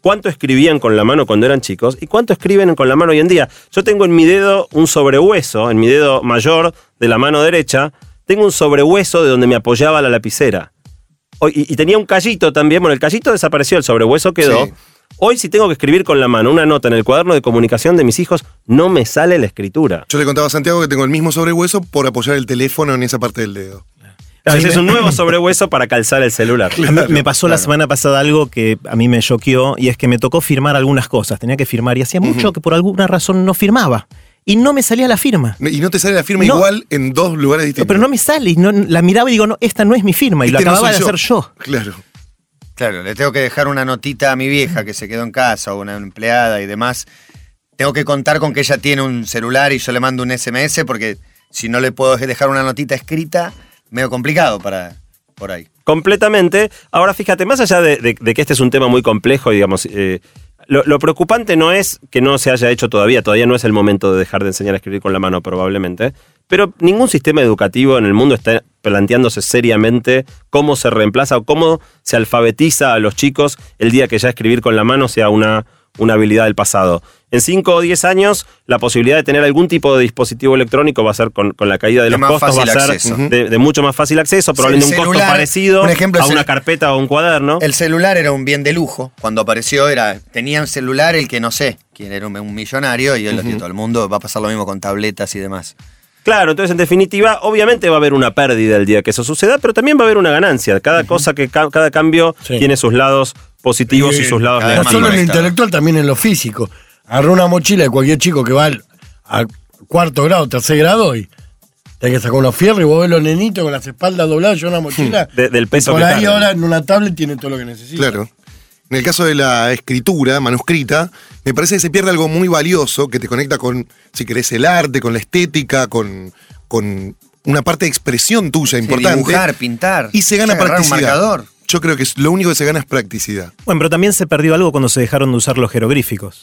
¿cuánto escribían con la mano cuando eran chicos y cuánto escriben con la mano hoy en día? Yo tengo en mi dedo un sobrehueso, en mi dedo mayor de la mano derecha, tengo un sobrehueso de donde me apoyaba la lapicera. Hoy- y, y tenía un callito también, bueno, el callito desapareció, el sobrehueso quedó. Sí. Hoy si tengo que escribir con la mano una nota en el cuaderno de comunicación de mis hijos, no me sale la escritura. Yo le contaba a Santiago que tengo el mismo sobrehueso por apoyar el teléfono en esa parte del dedo. Entonces es un nuevo sobrehueso para calzar el celular. Me pasó la semana pasada algo que a mí me choqueó y es que me tocó firmar algunas cosas. Tenía que firmar y hacía mucho que por alguna razón no firmaba. Y no me salía la firma. Y no te sale la firma No. igual en dos lugares distintos. Pero no me sale. y no- la miraba y digo, no, esta no es mi firma. Y Este lo no acababa de hacer yo. Claro. Claro, le tengo que dejar una notita a mi vieja que se quedó en casa o una empleada y demás. Tengo que contar con que ella tiene un celular y yo le mando un SMS porque si no le puedo dejar una notita escrita, medio complicado para por ahí. Completamente. Ahora fíjate, más allá de, de- de que este es un tema muy complejo, digamos, eh, lo, lo preocupante no es que no se haya hecho todavía, todavía no es el momento de dejar de enseñar a escribir con la mano probablemente, pero ningún sistema educativo en el mundo está planteándose seriamente cómo se reemplaza o cómo se alfabetiza a los chicos el día que ya escribir con la mano sea una, una habilidad del pasado. En 5 o 10 años, la posibilidad de tener algún tipo de dispositivo electrónico va a ser con, con la caída de De los costos, va a ser acceso. de, de mucho más fácil acceso, probablemente un costo parecido por ejemplo, a una carpeta o un cuaderno. El celular era un bien de lujo. Cuando apareció era tenía un celular el que no sé quién era un, un millonario y hoy lo tiene todo el mundo. Va a pasar lo mismo con tabletas y demás. Claro, entonces en definitiva, obviamente va a haber una pérdida el día que eso suceda, pero también va a haber una ganancia. Cada cosa que ca- cada cambio Sí. tiene sus lados positivos y, Y- sus lados cada No solo en lo negativos. intelectual, también en lo físico. Agarró una mochila de cualquier chico que va al- a cuarto grado, tercer grado y hay que sacar unos fierros y vos ves los nenitos con las espaldas dobladas, yo una mochila. De- del peso y por que ahí ahora en una tablet tiene todo lo que necesita. Claro. En el caso de la escritura manuscrita, me parece que se pierde algo muy valioso que te conecta con, si querés, el arte, con la estética, con, con una parte de expresión tuya Sí, importante. dibujar, pintar. Y se gana agarrar un practicidad. marcador. Yo creo que es- lo único que se gana es practicidad. Bueno, pero también se perdió algo cuando se dejaron de usar los jeroglíficos.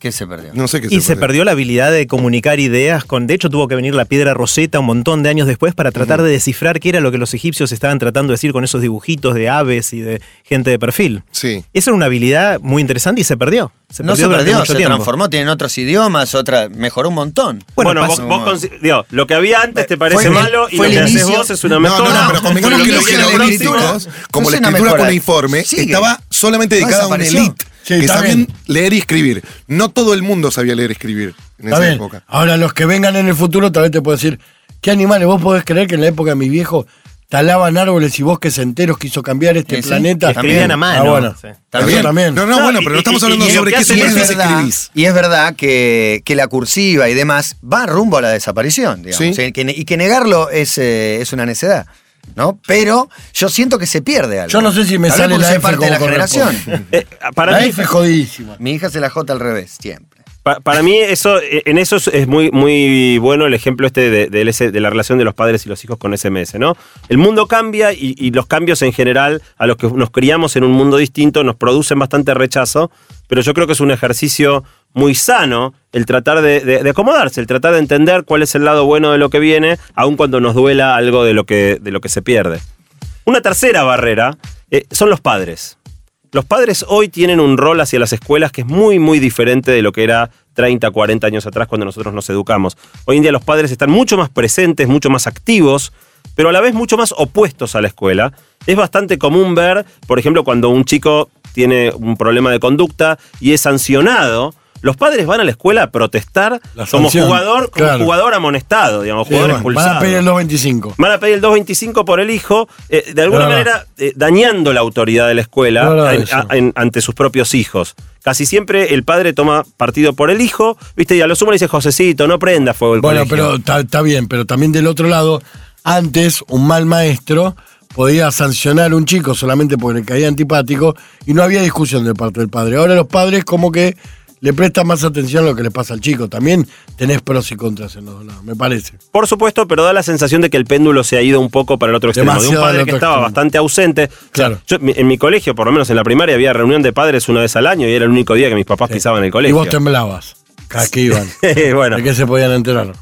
¿Qué se perdió? No sé qué Y se perdió la habilidad de comunicar ideas con. De hecho, tuvo que venir la piedra roseta un montón de años después para tratar de descifrar qué era lo que los egipcios estaban tratando de decir con esos dibujitos de aves y de gente de perfil. Sí. Esa era una habilidad muy interesante y se perdió. Se no se durante perdió, mucho se tiempo. transformó, tienen otros idiomas, otra, mejoró un montón. Bueno, Bueno, vos, vos digo, lo que había antes te parece Fue- malo y fue lo el que haces vos es una No, no, mejora. no, pero convengamos que los jeroglíficos, como No la escritura mejora. cuneiforme, estaba solamente No dedicada a una desapareció. Sí, que sabían bien. leer y escribir. No todo el mundo sabía leer y escribir en Está esa bien. época. Ahora, los que vengan en el futuro, tal vez te puedo decir, ¿qué animales? ¿Vos podés creer que en la época de mi viejo talaban árboles y bosques enteros quiso cambiar este Sí, sí. también. Escribían a mano. Ah, bueno. Sí. También. No, no, No, bueno, y- pero no estamos hablando y sobre qué es, verdad, escribís. y es verdad que, que la cursiva y demás va rumbo a la desaparición, digamos. Sí. Y que, y que negarlo es, eh, es una necedad. ¿No? Pero yo siento que se pierde algo. Yo no sé si me Tal vez sale porque la soy F parte de la generación. corresponde. Eh, para la mí, F es jodidísima. Mi hija se la J al revés, siempre. Pa- para mí eso, eh, en eso es- muy, muy bueno el ejemplo este de, la relación de los padres y los hijos con SMS, ¿no? El mundo cambia y, los cambios en general, a los que nos criamos en un mundo distinto, nos producen bastante rechazo, pero yo creo que es un ejercicio muy sano el tratar de acomodarse, el tratar de entender cuál es el lado bueno de lo que viene, aun cuando nos duela algo de lo que, de lo que se pierde. Una tercera barrera eh, son los padres. Los padres hoy tienen un rol hacia las escuelas que es muy, muy diferente de lo que era 30, 40 años atrás cuando nosotros nos educamos. Hoy en día los padres están mucho más presentes, mucho más activos, pero a la vez mucho más opuestos a la escuela. Es bastante común ver, por ejemplo, cuando un chico tiene un problema de conducta y es sancionado, los padres van a la escuela a protestar La como sanción, jugador, como jugador amonestado, digamos, Sí, jugador bueno, van expulsado. a pedir el 225. Van a pedir el 225 por el hijo, eh, de alguna manera eh, dañando la autoridad de la escuela en- a- en- ante sus propios hijos. Casi siempre el padre toma partido por el hijo, ¿viste? Y a lo sumo le dice, Josecito, no prenda fuego el Bueno, colegio. pero está está bien, pero también del otro lado, antes un mal maestro podía sancionar a un chico solamente porque le caía antipático y no había discusión de parte del padre. Ahora los padres como que le prestan más atención a lo que le pasa al chico. También tenés pros y contras en los dos lados, me parece. Por supuesto, pero da la sensación de que el péndulo se ha ido un poco para el otro extremo. de un padre que estaba extremo. bastante ausente. Claro. Yo, en mi colegio, por lo menos en la primaria, había reunión de padres una vez al año y era el único día que mis papás pisaban el Y colegio. vos temblabas. Cada que iban. bueno, ¿De qué se podían enterar?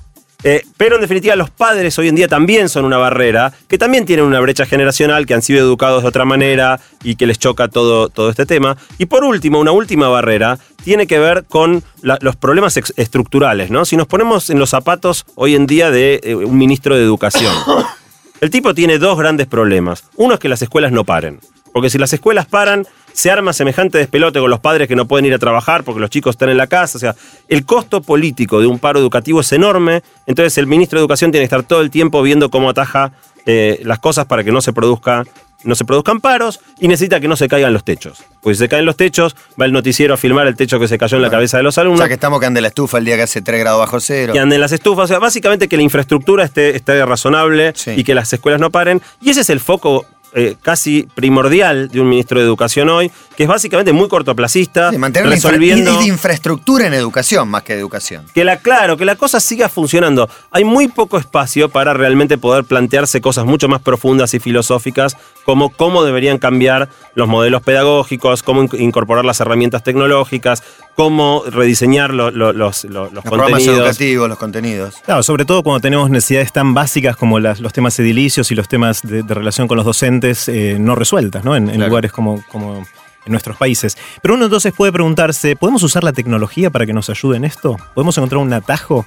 Eh, pero en definitiva los padres hoy en día también son una barrera, que también tienen una brecha generacional, que han sido educados de otra manera y que les choca todo, todo este tema. Y por último, una última barrera tiene que ver con la- los problemas estructurales, ¿no? Si nos ponemos en los zapatos hoy en día de eh, un ministro de educación, el tipo tiene dos grandes problemas. Uno es que las escuelas no paren. Porque si las escuelas paran, se arma semejante despelote con los padres que no pueden ir a trabajar porque los chicos están en la casa. O sea, el costo político de un paro educativo es enorme. Entonces el ministro de Educación tiene que estar todo el tiempo viendo cómo ataja eh, las cosas para que no se produzca no se produzcan paros y necesita que no se caigan los techos. Pues si se caen los techos, va el noticiero a filmar el techo que se cayó en la cabeza de los O alumnos sea que estamos que ande la estufa el día que hace 3 grados bajo cero. que anden las estufas. O sea, básicamente que la infraestructura esté, esté razonable Sí. y que las escuelas no paren. Y ese es el foco eh, casi primordial de un ministro de Educación hoy, que es básicamente muy cortoplacista, Sí, mantener infra- resolviendo... y de infraestructura en educación más que educación. Que la, claro, que la cosa siga funcionando. Hay muy poco espacio para realmente poder plantearse cosas mucho más profundas y filosóficas, como cómo deberían cambiar los modelos pedagógicos, cómo in- incorporar las herramientas tecnológicas, cómo rediseñar lo- lo- los, lo- los Los programas contenidos. educativos, los conteninos. Claro, sobre todo cuando tenemos necesidades tan básicas como las- los temas edilicios y los temas de, de relación con los docentes eh, no resueltas, ¿no? En, en Claro. lugares como, como en nuestros países. Pero uno entonces puede preguntarse, ¿podemos usar la tecnología para que nos ayude en esto? ¿Podemos encontrar un atajo?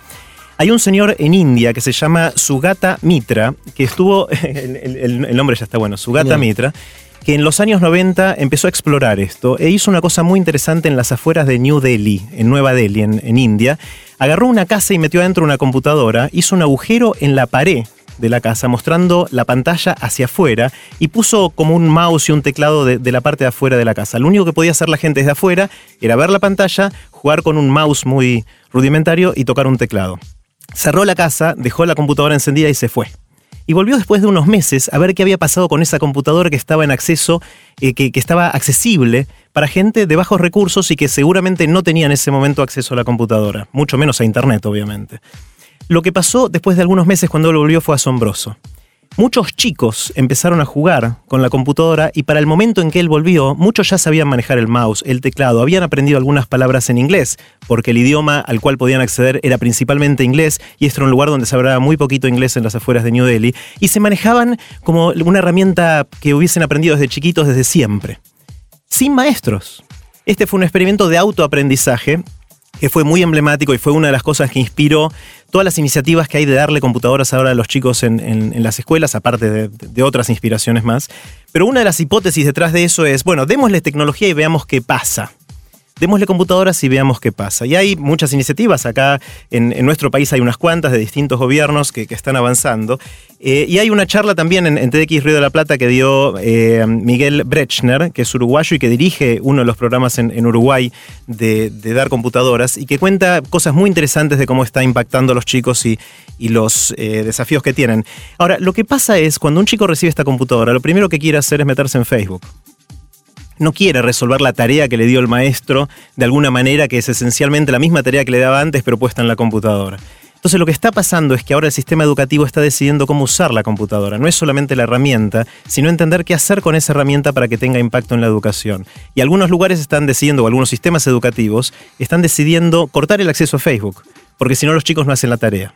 Hay un señor en India que se llama Sugata Mitra, que estuvo, el, el- el nombre ya está bueno, Sugata. Mitra, que en los años 90 empezó a explorar esto e hizo una cosa muy interesante en las afueras de New Delhi, en Nueva Delhi, en, en India. Agarró una casa y metió adentro una computadora, hizo un agujero en la pared de la casa mostrando la pantalla hacia afuera y puso como un mouse y un teclado de, la parte de afuera de la casa. Lo único que podía hacer la gente desde afuera era ver la pantalla, jugar con un mouse muy rudimentario y tocar un teclado. Cerró la casa, dejó la computadora encendida y se fue. y volvió después de unos meses a ver qué había pasado con esa computadora que estaba en acceso, eh, que, que estaba accesible para gente de bajos recursos y que seguramente no tenía en ese momento acceso a la computadora, mucho menos a Internet, obviamente. Lo que pasó después de algunos meses cuando él volvió fue asombroso. Muchos chicos empezaron a jugar con la computadora y para el momento en que él volvió, muchos ya sabían manejar el mouse, el teclado, habían aprendido algunas palabras en inglés, porque el idioma al cual podían acceder era principalmente inglés y este era un lugar donde se hablaba muy poquito inglés en las afueras de New Delhi, y se manejaban como una herramienta que hubiesen aprendido desde chiquitos desde siempre, sin maestros. Este fue un experimento de autoaprendizaje que fue muy emblemático y fue una de las cosas que inspiró todas las iniciativas que hay de darle computadoras ahora a los chicos en, las escuelas, aparte de, de otras inspiraciones más. Pero una de las hipótesis detrás de eso es, bueno, démosle tecnología y veamos qué pasa. Démosle computadoras y veamos qué pasa. Y hay muchas iniciativas acá, en, nuestro país hay unas cuantas de distintos gobiernos que, están avanzando. Eh, y hay una charla también en, en TDX Río de la Plata que dio eh, Miguel Brechner, que es uruguayo y que dirige uno de los programas en, Uruguay de, dar computadoras y que cuenta cosas muy interesantes de cómo está impactando a los chicos y, y los eh, desafíos que tienen. Ahora, lo que pasa es, cuando un chico recibe esta computadora, lo primero que quiere hacer es meterse en Facebook no quiere resolver la tarea que le dio el maestro de alguna manera que es esencialmente la misma tarea que le daba antes pero puesta en la computadora. Entonces lo que está pasando es que ahora el sistema educativo está decidiendo cómo usar la computadora. No es solamente la herramienta, sino entender qué hacer con esa herramienta para que tenga impacto en la educación. Y algunos lugares están decidiendo, o algunos sistemas educativos, están decidiendo cortar el acceso a Facebook, porque si no los chicos no hacen la tarea.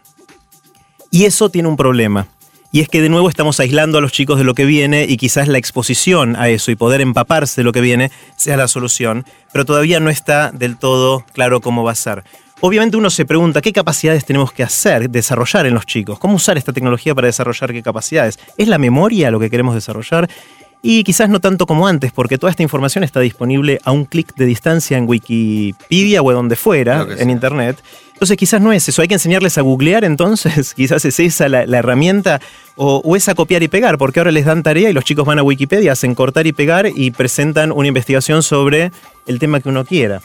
Y eso tiene un problema. Y es que de nuevo estamos aislando a los chicos de lo que viene y quizás la exposición a eso y poder empaparse de lo que viene sea la solución, pero todavía no está del todo claro cómo va a ser. Obviamente uno se pregunta qué capacidades tenemos que hacer, desarrollar en los chicos, cómo usar esta tecnología para desarrollar qué capacidades. ¿Es la memoria lo que queremos desarrollar? Y quizás no tanto como antes, porque toda esta información está disponible a un clic de distancia en Wikipedia o donde fuera, en. Internet. Entonces quizás no es eso, hay que enseñarles a googlear entonces, quizás es esa la, la herramienta, o, o es a copiar y pegar, porque ahora les dan tarea y los chicos van a Wikipedia, hacen cortar y pegar y presentan una investigación sobre el tema que uno quiera,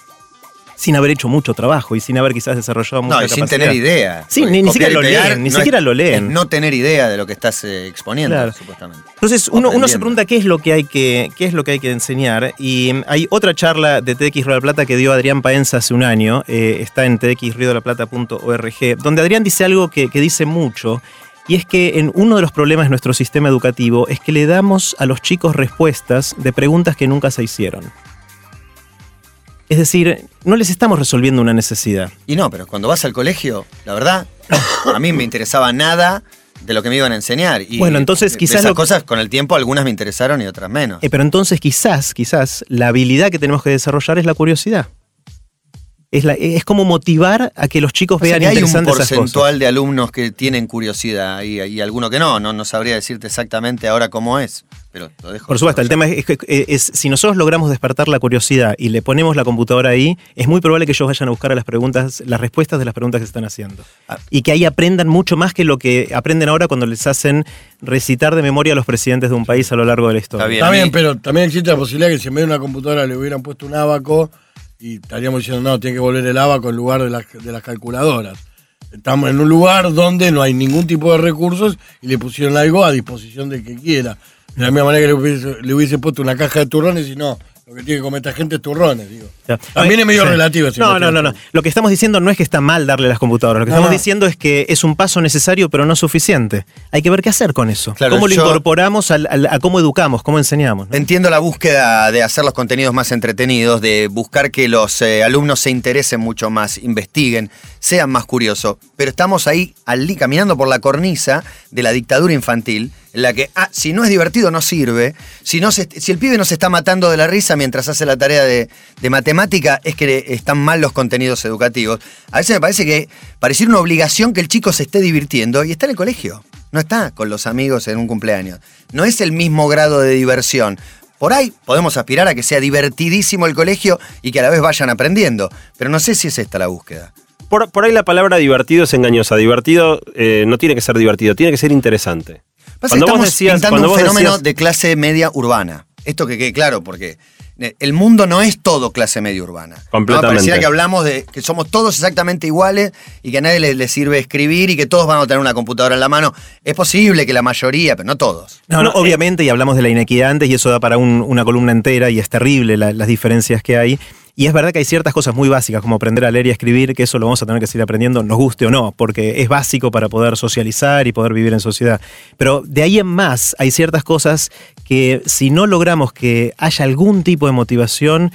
sin haber hecho mucho trabajo y sin haber quizás desarrollado mucha No, y sin tener idea. Sí, ni- siquiera lo leen, ni no siquiera es- lo leen. es no tener idea de lo que estás eh, exponiendo, Claro. supuestamente. Entonces uno, uno se pregunta qué es lo que hay que, qué es lo que hay que enseñar. Y mm, hay otra charla de TX Río de la Plata que dio Adrián Paenza hace un año, eh, está en txriodelaplata.org, donde Adrián dice algo que, que dice mucho. Y es que en uno de los problemas de nuestro sistema educativo es que le damos a los chicos respuestas de preguntas que nunca se hicieron. Es decir, no les estamos resolviendo una necesidad. Y no, pero cuando vas al colegio, la verdad, a mí me interesaba nada de lo que me iban a enseñar. Y Bueno, entonces quizás esas lo- cosas con el tiempo algunas me interesaron y otras menos. Eh, pero entonces quizás, quizás, la habilidad que tenemos que desarrollar es la curiosidad. Es, la- es como motivar a que los chicos O sea, vean que hay un interesantes esas cosas. porcentual de alumnos que tienen curiosidad y, y alguno que no, no. No sabría decirte exactamente ahora cómo es, pero lo dejo. Por supuesto, el tema es, es- es- si nosotros logramos despertar la curiosidad y le ponemos la computadora ahí, es muy probable que ellos vayan a buscar a las preguntas, las respuestas de las preguntas que se están haciendo. Ah. Y que ahí aprendan mucho más que lo que aprenden ahora cuando les hacen recitar de memoria a los presidentes de un país a lo largo de la historia. Está bien, pero también existe la posibilidad que si en vez de una computadora le hubieran puesto un abaco y estaríamos diciendo, no, tiene que volver el abaco en lugar de las, de las calculadoras. Estamos en un lugar donde no hay ningún tipo de recursos y le pusieron algo a disposición del que quiera. De la misma manera que le hubiese, le hubiese puesto una caja de turrones y no, lo que tiene que comer esta gente es turrones, digo. Claro. También es medio Sí. relativo. No, no, no, no. Lo que estamos diciendo no es que está mal darle las computadoras. Lo que No, estamos no. diciendo es que es un paso necesario, pero no suficiente. Hay que ver qué hacer con eso. Claro, cómo lo yo- incorporamos al- al- a cómo educamos, cómo enseñamos. ¿no? Entiendo la búsqueda de hacer los contenidos más entretenidos, de buscar que los eh, alumnos se interesen mucho más, investiguen, sean más curiosos. Pero estamos ahí caminando por la cornisa de la dictadura infantil, en la que, ah, si no es divertido no sirve, si, no si el pibe no se está matando de la risa mientras hace la tarea de, de matemática, es que están mal los contenidos educativos. A veces me parece que pareciera una obligación que el chico se esté divirtiendo y está en el colegio. No está con los amigos en un cumpleaños. No es el mismo grado de diversión. Por ahí podemos aspirar a que sea divertidísimo el colegio y que a la vez vayan aprendiendo. Pero no sé si es esta la búsqueda. Por, por ahí la palabra divertido es engañosa. Divertido eh, no tiene que ser divertido, tiene que ser interesante. Pasa que Cuando vos estamos decías- pintando cuando un vos fenómeno decías- de clase media urbana. Esto que quede claro, porque eh, el mundo no es todo clase media urbana. ¿no? Completamente. Pareciera que hablamos de que somos todos exactamente iguales y que a nadie le, le sirve escribir y que todos van a tener una computadora en la mano. Es posible que la mayoría, pero no todos. No, no, obviamente, y hablamos de la inequidad antes, y eso da para un- una columna entera, y es terrible la- las diferencias que hay. Y es verdad que hay ciertas cosas muy básicas, como aprender a leer y a escribir, que eso lo vamos a tener que seguir aprendiendo, nos guste o no, porque es básico para poder socializar y poder vivir en sociedad. Pero de ahí en más, hay ciertas cosas que si no logramos que haya algún tipo de motivación,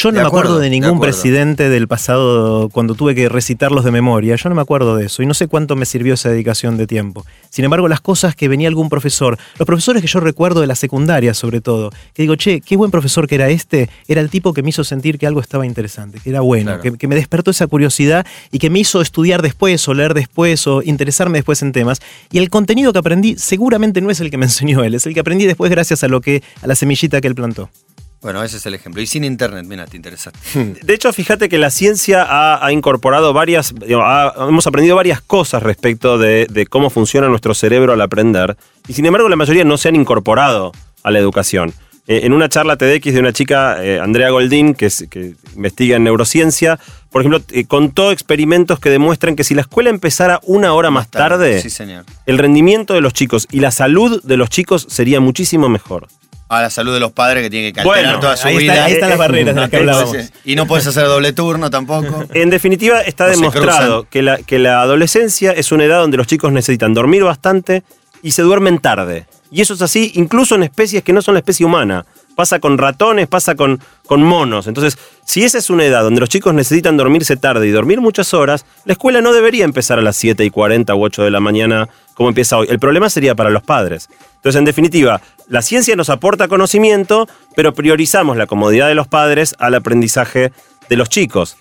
yo no De me acuerdo, acuerdo de de ningún acuerdo. presidente del pasado cuando tuve que recitarlos de memoria. Yo no me acuerdo de eso y no sé cuánto me sirvió esa dedicación de tiempo. Sin embargo, las cosas que venía algún profesor, los profesores que yo recuerdo de la secundaria sobre todo, que digo, che, qué buen profesor que era este, era el tipo que me hizo sentir que algo estaba interesante, que era bueno, Claro. que, que me despertó esa curiosidad y que me hizo estudiar después o leer después o interesarme después en temas. Y el contenido que aprendí seguramente no es el que me enseñó él, es el que aprendí después gracias a lo que a la semillita que él plantó. Bueno, ese es el ejemplo. Y sin internet, mira, te interesaste. De hecho, fíjate que la ciencia ha, ha incorporado varias, digo, ha- hemos aprendido varias cosas respecto de, de cómo funciona nuestro cerebro al aprender, y sin embargo la mayoría no se han incorporado a la educación. Eh, en una charla TEDx de una chica, eh, Andrea Goldín, que, es- que investiga en neurociencia, por ejemplo, eh, contó experimentos que demuestran que si la escuela empezara una hora más tarde, Sí, señor. el rendimiento de los chicos y la salud de los chicos sería muchísimo mejor. A la salud de los padres que tienen que Bueno, toda su ahí, vida. está- ahí están las barreras de las que hablábamos. Y no puedes hacer doble turno tampoco. En definitiva, está demostrado que la, que la adolescencia es una edad donde los chicos necesitan dormir bastante y se duermen tarde. Y eso es así incluso en especies que no son la especie humana. Pasa con ratones, pasa con, con monos. Entonces, si esa es una edad donde los chicos necesitan dormirse tarde y dormir muchas horas, la escuela no debería empezar a las 7 y 40 u 8 de la mañana como empieza hoy. El problema sería para los padres. Entonces, en definitiva, la ciencia nos aporta conocimiento, pero priorizamos la comodidad de los padres al aprendizaje de los chicos.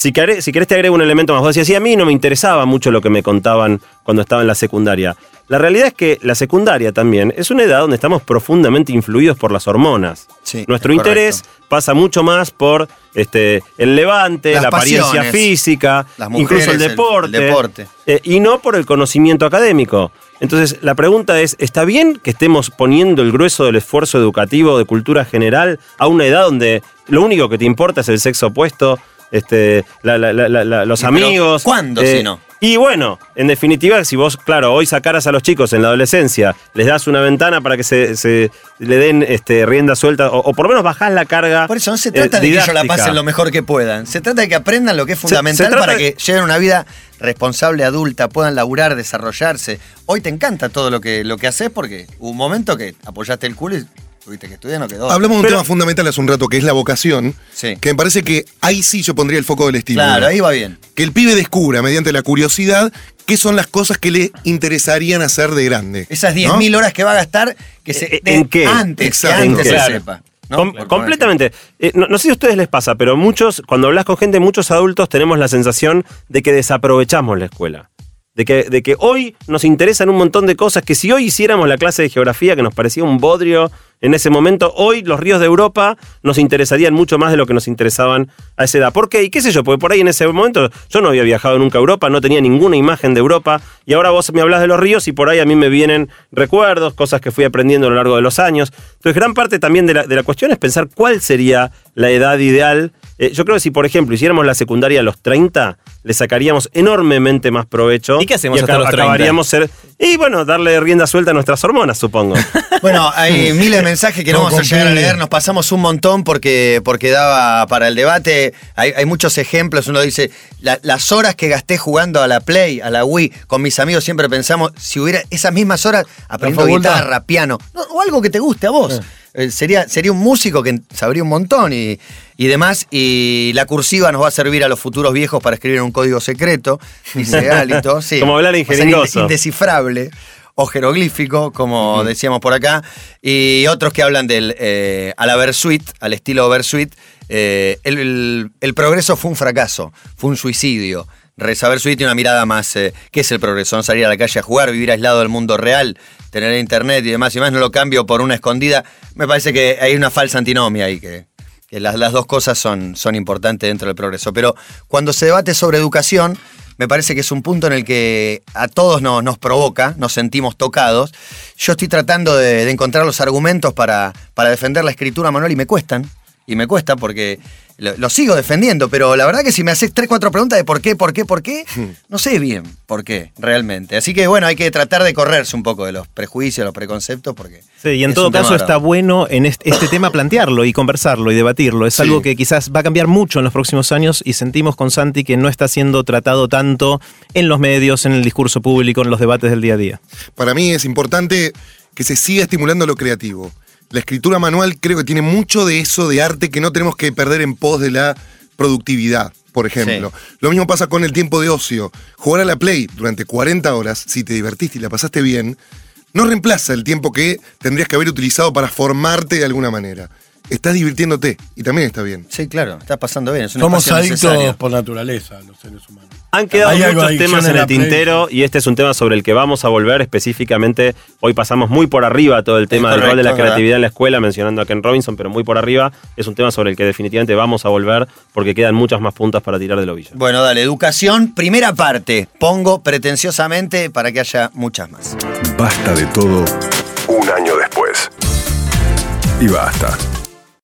Si, querés, si querés te agrego un elemento más. Vos decías, sí, a mí no me interesaba mucho lo que me contaban cuando estaba en la secundaria. La realidad es que la secundaria también es una edad donde estamos profundamente influidos por las hormonas. Sí, Nuestro es interés correcto. pasa mucho más por este, el levante, Las la apariencia física, las incluso mujeres, el- deporte. el deporte. eh, y no por el conocimiento académico. Entonces, la pregunta es, ¿está bien que estemos poniendo el grueso del esfuerzo educativo de cultura general a una edad donde lo único que te importa es el sexo opuesto, este, la- la- los amigos? eh, ¿cuándo, si no? Y bueno, en definitiva, si vos, claro, hoy sacaras a los chicos en la adolescencia, les das una ventana para que se, se le den este, rienda suelta, o, o por lo menos bajás la carga. Por eso no se eh, trata de que ellos la pasen lo mejor que puedan. Se trata de que aprendan lo que es fundamental se para de- que lleven una vida responsable, adulta, puedan laburar, desarrollarse. Hoy te encanta todo lo que, lo que haces porque hubo un momento que apoyaste el culo y tuviste que estudiar, no quedó. Hablamos de un Pero- tema fundamental hace un rato, que es la vocación, Sí. que me parece que ahí sí yo pondría el foco del estímulo. Claro, ahí va bien. Que el pibe descubra, mediante la curiosidad, qué son las cosas que le interesarían hacer de grande. Esas ¿no? 10.000 horas que va a gastar, que se, Eh, ¿en qué? antes, Exacto. que antes ¿En qué? se Claro. sepa. ¿no? Com- Por- completamente. Eh, no, no sé si a ustedes les pasa, pero muchos, cuando hablas con gente, muchos adultos tenemos la sensación de que desaprovechamos la escuela. De que, de que hoy nos interesan un montón de cosas que si hoy hiciéramos la clase de geografía que nos parecía un bodrio en ese momento, hoy los ríos de Europa nos interesarían mucho más de lo que nos interesaban a esa edad. ¿Por qué? Y qué sé yo, porque por ahí en ese momento yo no había viajado nunca a Europa, no tenía ninguna imagen de Europa, y ahora vos me hablas de los ríos y por ahí a mí me vienen recuerdos, cosas que fui aprendiendo a lo largo de los años. Entonces, gran parte también de la, de la cuestión es pensar cuál sería la edad ideal. Eh, yo creo que si, por ejemplo, hiciéramos la secundaria a los 30, le sacaríamos enormemente más provecho. ¿Y qué hacemos hasta acá- los 30? acabaríamos ser. Y bueno, darle rienda suelta a nuestras hormonas, supongo. Bueno, hay miles de mensajes que no, No vamos a llegar a leer, nos pasamos un montón porque, porque daba para el debate. Hay, hay muchos ejemplos. Uno dice, la- las horas que gasté jugando a la Play, a la Wii, con mis amigos siempre pensamos, si hubiera esas mismas horas aprendiendo guitarra, piano, no, o algo que te guste a vos. Eh, sería, sería un músico que sabría un montón y, y demás. Y la cursiva nos va a servir a los futuros viejos para escribir un código secreto, dice Alito. Sí. Como hablar inde- indescifrable o jeroglífico, como decíamos por acá, y otros que hablan del eh, a la Versuit, al estilo Versuit, eh, el, el- el progreso fue un fracaso, fue un suicidio. Reza Versuit tiene una mirada más, eh, ¿qué es el progreso? No salir a la calle a jugar, vivir aislado del mundo real, tener internet y demás y más, no lo cambio por una escondida. Me parece que hay una falsa antinomia ahí, que, las, dos cosas son, son importantes dentro del progreso. Pero cuando se debate sobre educación, me parece que es un punto en el que a todos nos, nos provoca, nos sentimos tocados. Yo estoy tratando de, de encontrar los argumentos para, para defender la escritura manual y me cuestan. Y me cuesta porque lo, lo sigo defendiendo, pero la verdad que si me haces tres, cuatro preguntas de por qué, por qué, por qué, no sé bien por qué, realmente. Así que bueno, hay que tratar de correrse un poco de los prejuicios, los preconceptos, porque... Sí, y en todo caso está bueno en este, este tema plantearlo y conversarlo y debatirlo. Es Sí. algo que quizás va a cambiar mucho en los próximos años y sentimos con Santi que no está siendo tratado tanto en los medios, en el discurso público, en los debates del día a día. Para mí es importante que se siga estimulando lo creativo. La escritura manual creo que tiene mucho de eso de arte que no tenemos que perder en pos de la productividad, por ejemplo. Lo mismo pasa con el tiempo de ocio. Jugar a la Play durante 40 horas, si te divertiste y la pasaste bien, no reemplaza el tiempo que tendrías que haber utilizado para formarte de alguna manera. Estás divirtiéndote y también está bien. Sí, claro, está pasando bien. Es un Somos adictos necesario. por naturaleza, los seres humanos. Han quedado Hay de muchos temas en la el Play. tintero y este es un tema sobre el que vamos a volver específicamente. Hoy pasamos muy por arriba todo el tema del rol de la creatividad en la escuela, mencionando a Ken Robinson, pero muy por arriba. Es un tema sobre el que definitivamente vamos a volver porque quedan muchas más puntas para tirar del ovillo. Bueno, dale, educación, primera parte. Pongo pretenciosamente para que haya muchas más. Basta de todo un año después. Y basta.